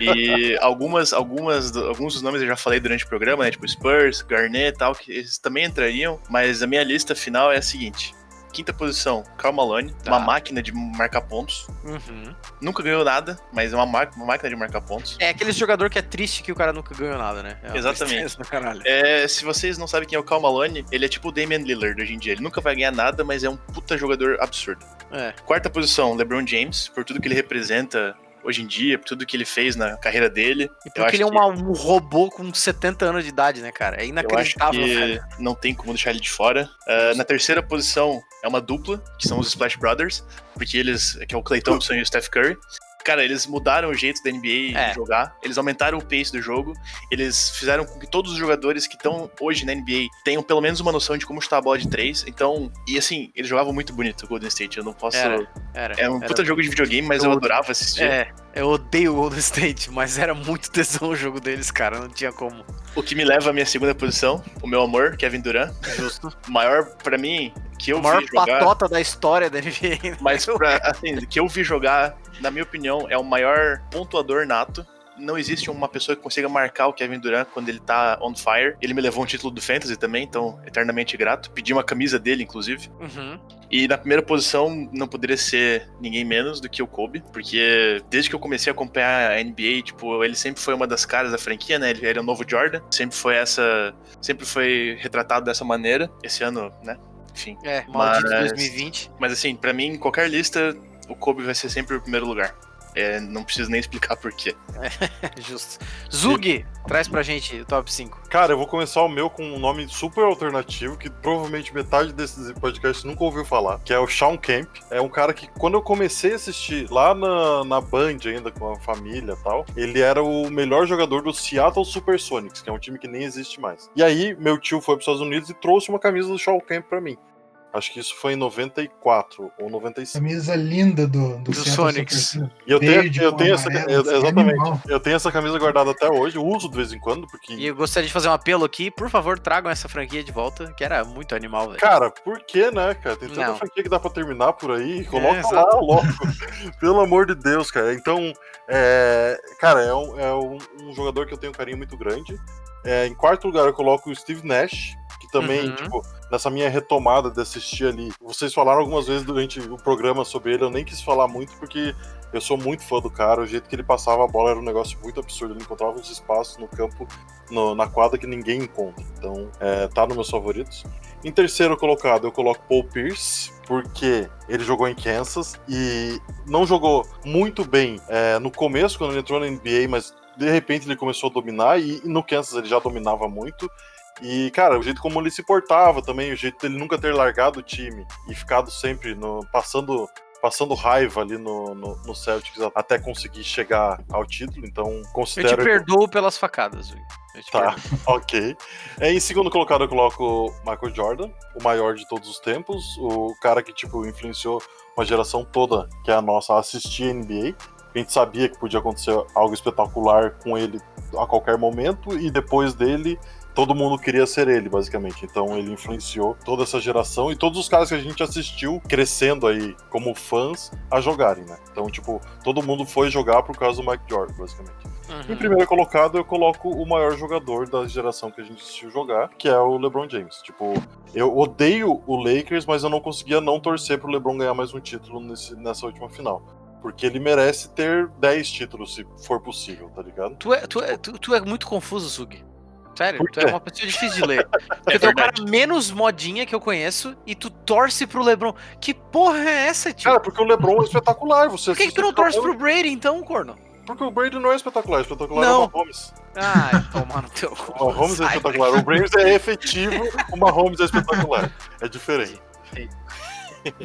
E algumas, algumas, alguns dos nomes eu já falei durante o programa, né? Tipo Spurs, Garnett e tal, que eles também entrariam. Mas a minha lista final é a seguinte. Quinta posição, Karl Malone, Tá. uma máquina de marcar pontos. Uhum. Nunca ganhou nada, mas é uma, ma- uma máquina de marcar pontos. É aquele jogador que é triste que o cara nunca ganhou nada, né? É Exatamente. É, se vocês não sabem quem é o Karl Malone, ele é tipo o Damian Lillard hoje em dia. Ele nunca vai ganhar nada, mas é um puta jogador absurdo. É. Quarta posição, LeBron James, por tudo que ele representa hoje em dia, por tudo que ele fez na carreira dele. E porque ele é uma- um robô com 70 anos de idade, né, cara? É inacreditável, velho. não tem como deixar ele de fora. Ah, na terceira posição é uma dupla, que são os Splash Brothers, porque eles, que é o Clay Thompson e o Steph Curry. Cara, eles mudaram o jeito da NBA É. de jogar, eles aumentaram o pace do jogo, eles fizeram com que todos os jogadores que estão hoje na NBA tenham pelo menos uma noção de como chutar a bola de três. Então, e assim, eles jogavam muito bonito o Golden State. Eu não posso. Era, Era, é um era- puta jogo de videogame, mas eu, Eu- adorava assistir. É, eu odeio o Golden State, mas era muito tesão o jogo deles, cara. Não tinha como. O que me leva à minha segunda posição, o meu amor, Kevin Durant. Justo. O maior, pra mim, que eu maior vi jogar. patota da história da NBA. Mas pra, assim, que eu vi jogar, na minha opinião, é o maior pontuador nato. Não existe uma pessoa que consiga marcar o Kevin Durant quando ele tá on fire. Ele me levou um título do Fantasy também, então eternamente grato. Pedi uma camisa dele, inclusive. Uhum. E na primeira posição não poderia ser ninguém menos do que o Kobe, porque desde que eu comecei a acompanhar a NBA, tipo, ele sempre foi uma das caras da franquia, né? Ele era o novo Jordan, sempre foi essa, sempre foi retratado dessa maneira. Esse ano, né? Enfim. É, maldito Mas- 2020. Mas assim, pra mim, em qualquer lista, o Kobe vai ser sempre o primeiro lugar. É, não preciso nem explicar por quê. Justo. Zug, traz pra gente o top 5. Cara, eu vou começar o meu com um nome super alternativo que provavelmente metade desses podcasts nunca ouviu falar, que é o Sean Kemp. É um cara que quando eu comecei a assistir lá na, na Band ainda com a família e tal, ele era o melhor jogador do Seattle Supersonics, que é um time que nem existe mais. E aí meu tio foi para os Estados Unidos e trouxe uma camisa do Sean Kemp pra mim. Acho que isso foi em 94 ou 95. Camisa linda do, do, Do Sonics. Supersonics. E eu tenho, Verde eu tenho essa, exatamente. animal. Eu tenho essa camisa guardada até hoje, eu uso de vez em quando, porque E eu gostaria de fazer um apelo aqui, por favor, tragam essa franquia de volta, que era muito animal, velho. Cara, por que, né, cara? Tem tanta Não. franquia que dá pra terminar por aí. Coloca exato. lá logo. Pelo amor de Deus, cara. Então, é, cara, é, um, é um- um jogador que eu tenho um carinho muito grande. É, em quarto lugar, eu coloco o Steve Nash, também, Uhum. tipo, nessa minha retomada de assistir ali. Vocês falaram algumas vezes durante o programa sobre ele, eu nem quis falar muito porque eu sou muito fã do cara. O jeito que ele passava a bola era um negócio muito absurdo. Ele encontrava uns espaços no campo, no- na quadra que ninguém encontra. Então, é, tá nos meus favoritos. Em terceiro colocado, eu coloco Paul Pierce, porque ele jogou em Kansas e não jogou muito bem é, no começo, quando ele entrou na NBA, mas de repente ele começou a dominar e, e no Kansas ele já dominava muito. E, cara, o jeito como ele se portava também, o jeito dele nunca ter largado o time e ficado sempre no, passando passando raiva ali no, no, no Celtics até conseguir chegar ao título, então Eu te considero perdoo pelas facadas, te Tá, perdoo. ok. É, em segundo colocado eu coloco o Michael Jordan, o maior de todos os tempos, o cara que, tipo, influenciou uma geração toda, que é a nossa, a assistir NBA. A gente sabia que podia acontecer algo espetacular com ele a qualquer momento, e depois dele, todo mundo queria ser ele, basicamente. Então ele influenciou toda essa geração e todos os caras que a gente assistiu crescendo aí como fãs a jogarem, né? Então, tipo, todo mundo foi jogar por causa do Mike Jordan, basicamente. Em Uhum. primeiro colocado, eu coloco o maior jogador da geração que a gente assistiu jogar, que é o LeBron James. Tipo, eu odeio o Lakers, mas eu não conseguia não torcer pro LeBron ganhar mais um título nesse- nessa última final. Porque ele merece ter 10 títulos, se for possível, tá ligado? Tu, é, tu, é, tu, tu é muito confuso, Zug. Sério, tu é uma pessoa difícil de ler. Porque tu é o cara menos modinha que eu conheço e tu torce pro LeBron. Que porra é essa, tio? Cara, porque o LeBron é espetacular. Você Por que, que tu não torce pro Brady então, corno? Porque o Brady não é espetacular, espetacular Não. é o Mahomes. Ah, toma no teu cu. O Mahomes é espetacular. O Brady é efetivo, o Mahomes é espetacular. É diferente.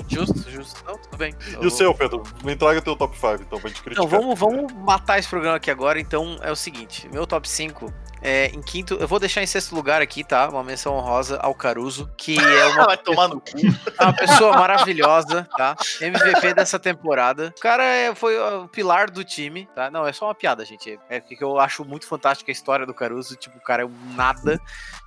Justo, justo. Não, tudo bem. E o seu, Pedro? Me traga teu top 5, então, pra gente criticar. Então, vamos, vamos matar esse programa aqui agora. Então, é o seguinte: meu top 5 É, em quinto, eu vou deixar em sexto lugar aqui, tá? Uma menção honrosa ao Caruso, que é uma, Vai tomar no cu. é uma pessoa maravilhosa, tá? MVP dessa temporada. O cara é- foi o pilar do time, tá? Não, é só uma piada, gente. É porque eu acho muito fantástica a história do Caruso. Tipo, o cara é um nada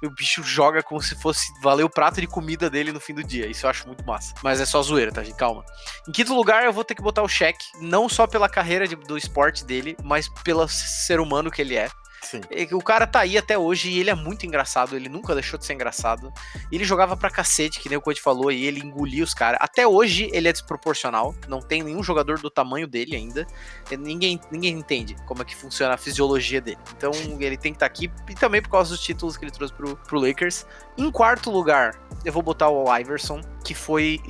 e o bicho joga como se fosse valer o prato de comida dele no fim do dia. Isso eu acho muito massa. Mas é só zoeira, tá, gente? Calma. Em quinto lugar, eu vou ter que botar o Shaq, não só pela carreira de- do esporte dele, mas pelo ser humano que ele é. Sim. O cara tá aí até hoje e ele é muito engraçado, ele nunca deixou de ser engraçado. Ele jogava pra cacete, que nem o Coach falou, e ele engolia os caras. Até hoje ele é desproporcional, não tem nenhum jogador do tamanho dele ainda. Ninguém, ninguém entende como é que funciona a fisiologia dele. Então ele tem que estar aqui, e também por causa dos títulos que ele trouxe pro, pro Lakers. Em quarto lugar, eu vou botar o Iverson, que foi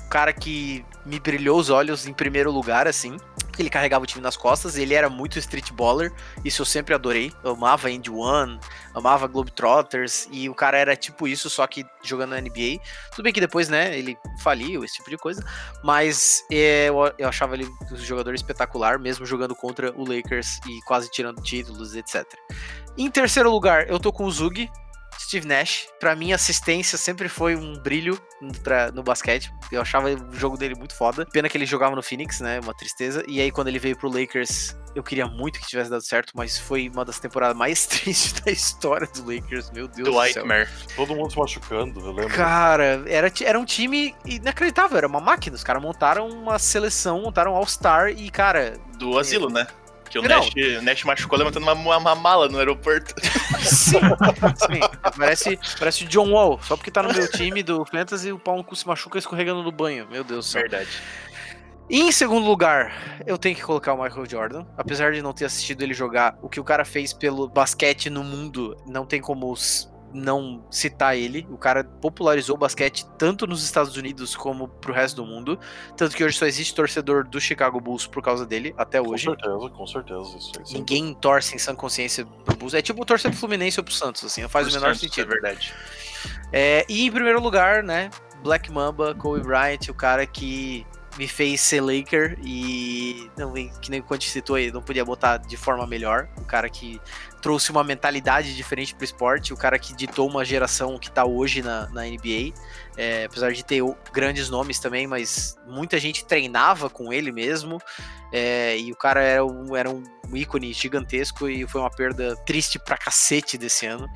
o cara que me brilhou os olhos em primeiro lugar, assim. Porque ele carregava o time nas costas, ele era muito street baller, isso eu sempre adorei. Eu amava End One, amava Globetrotters, e o cara era tipo isso, só que jogando na NBA. Tudo bem que depois, né, ele faliu, esse tipo de coisa, mas é, eu, eu achava ele um jogador espetacular, mesmo jogando contra o Lakers e quase tirando títulos, etc. Em terceiro lugar, eu tô com o Zug, Steve Nash. Pra mim, assistência sempre foi um brilho pra- no basquete. Eu achava o jogo dele muito foda. Pena que ele jogava no Phoenix, né? Uma tristeza. E aí, quando ele veio pro Lakers, eu queria muito que tivesse dado certo, mas foi uma das temporadas mais tristes da história do Lakers. Meu Deus do Dwight céu. Mer. Todo mundo se machucando, eu lembro. Cara, era, era um time inacreditável, era uma máquina. Os caras montaram uma seleção, montaram um All-Star e, cara, Do asilo, né? Que o Não. Nash, o Nash machucou levantando uma, uma- mala no aeroporto. sim, sim. Parece, parece o John Wall, só porque tá no meu time do Fantasy, o pau no cu se machuca escorregando no banho. Meu Deus do céu. Verdade. E em segundo lugar, eu tenho que colocar o Michael Jordan. Apesar de não ter assistido ele jogar, o que o cara fez pelo basquete no mundo, não tem como não citar ele. O cara popularizou o basquete tanto nos Estados Unidos como pro resto do mundo. Tanto que hoje só existe torcedor do Chicago Bulls por causa dele, até Com hoje. certeza, com certeza. Isso aí, sem Ninguém torce em sã consciência pro Bulls. É tipo torcer pro Fluminense ou pro Santos, assim, não faz o menor Santos, sentido. É verdade. É, e em primeiro lugar, né, Black Mamba, Kobe Bryant, o cara que me fez ser Laker e não, que nem o citou aí, não podia botar de forma melhor. O cara que trouxe uma mentalidade diferente pro esporte, o cara que ditou uma geração que tá hoje na, na NBA. É, apesar de ter grandes nomes também, mas muita gente treinava com ele mesmo. é, e o cara era um, era um ícone gigantesco e foi uma perda triste pra cacete desse ano.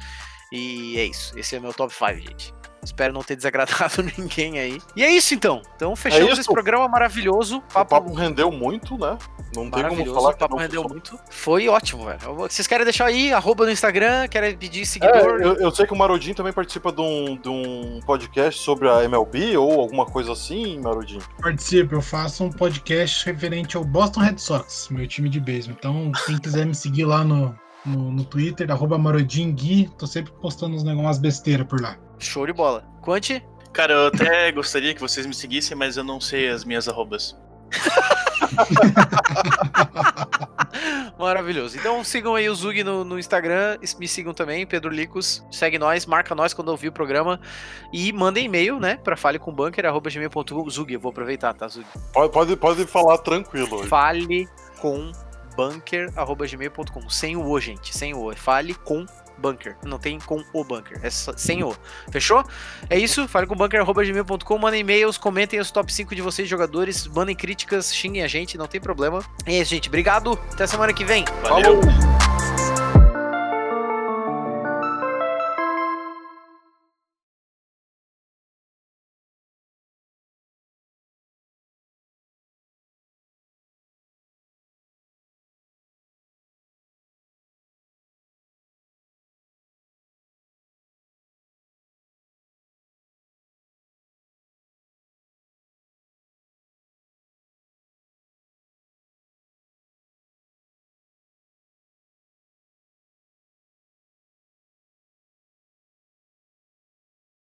E é isso. Esse é meu top 5, gente. Espero não ter desagradado ninguém aí. E é isso então. Então fechamos isso. esse programa maravilhoso. O Papo, papo rendeu muito, né? Não tem como maravilhoso. falar O que papo não rendeu foi muito. Foi ótimo, velho. Vocês querem deixar aí, arroba no Instagram, querem pedir É, seguidor? eu, eu sei que o Marodin também participa de um, de um podcast sobre a MLB ou alguma coisa assim, Marodin. Participo, eu faço um podcast referente ao Boston Red Sox, meu time de beisebol. Então, quem quiser me seguir lá no, no, no Twitter, arroba Marodingui, tô sempre postando uns negócios, umas besteiras por lá. Show de bola. Quanti? Cara, eu até gostaria que vocês me seguissem, mas eu não sei as minhas arrobas. Maravilhoso. Então sigam aí o Zug no, no Instagram, me sigam também, Pedro Licos, segue nós, marca nós quando ouvir o programa e mandem e-mail, né, pra falecombanker.gmail.com. Zug, eu vou aproveitar, tá, Zug? Pode, pode, pode falar tranquilo hoje. Fale com bunker.gmail.com. Sem o O, gente. Sem o O. Fale com bunker. Não tem com o bunker. É sem o. Fechou? É isso. Fale com bunker.gmail.com. Mandem e-mails, comentem os top 5 de vocês, jogadores. Mandem críticas, xinguem a gente, não tem problema. É isso, gente. Obrigado. Até semana que vem. Valeu! Falou!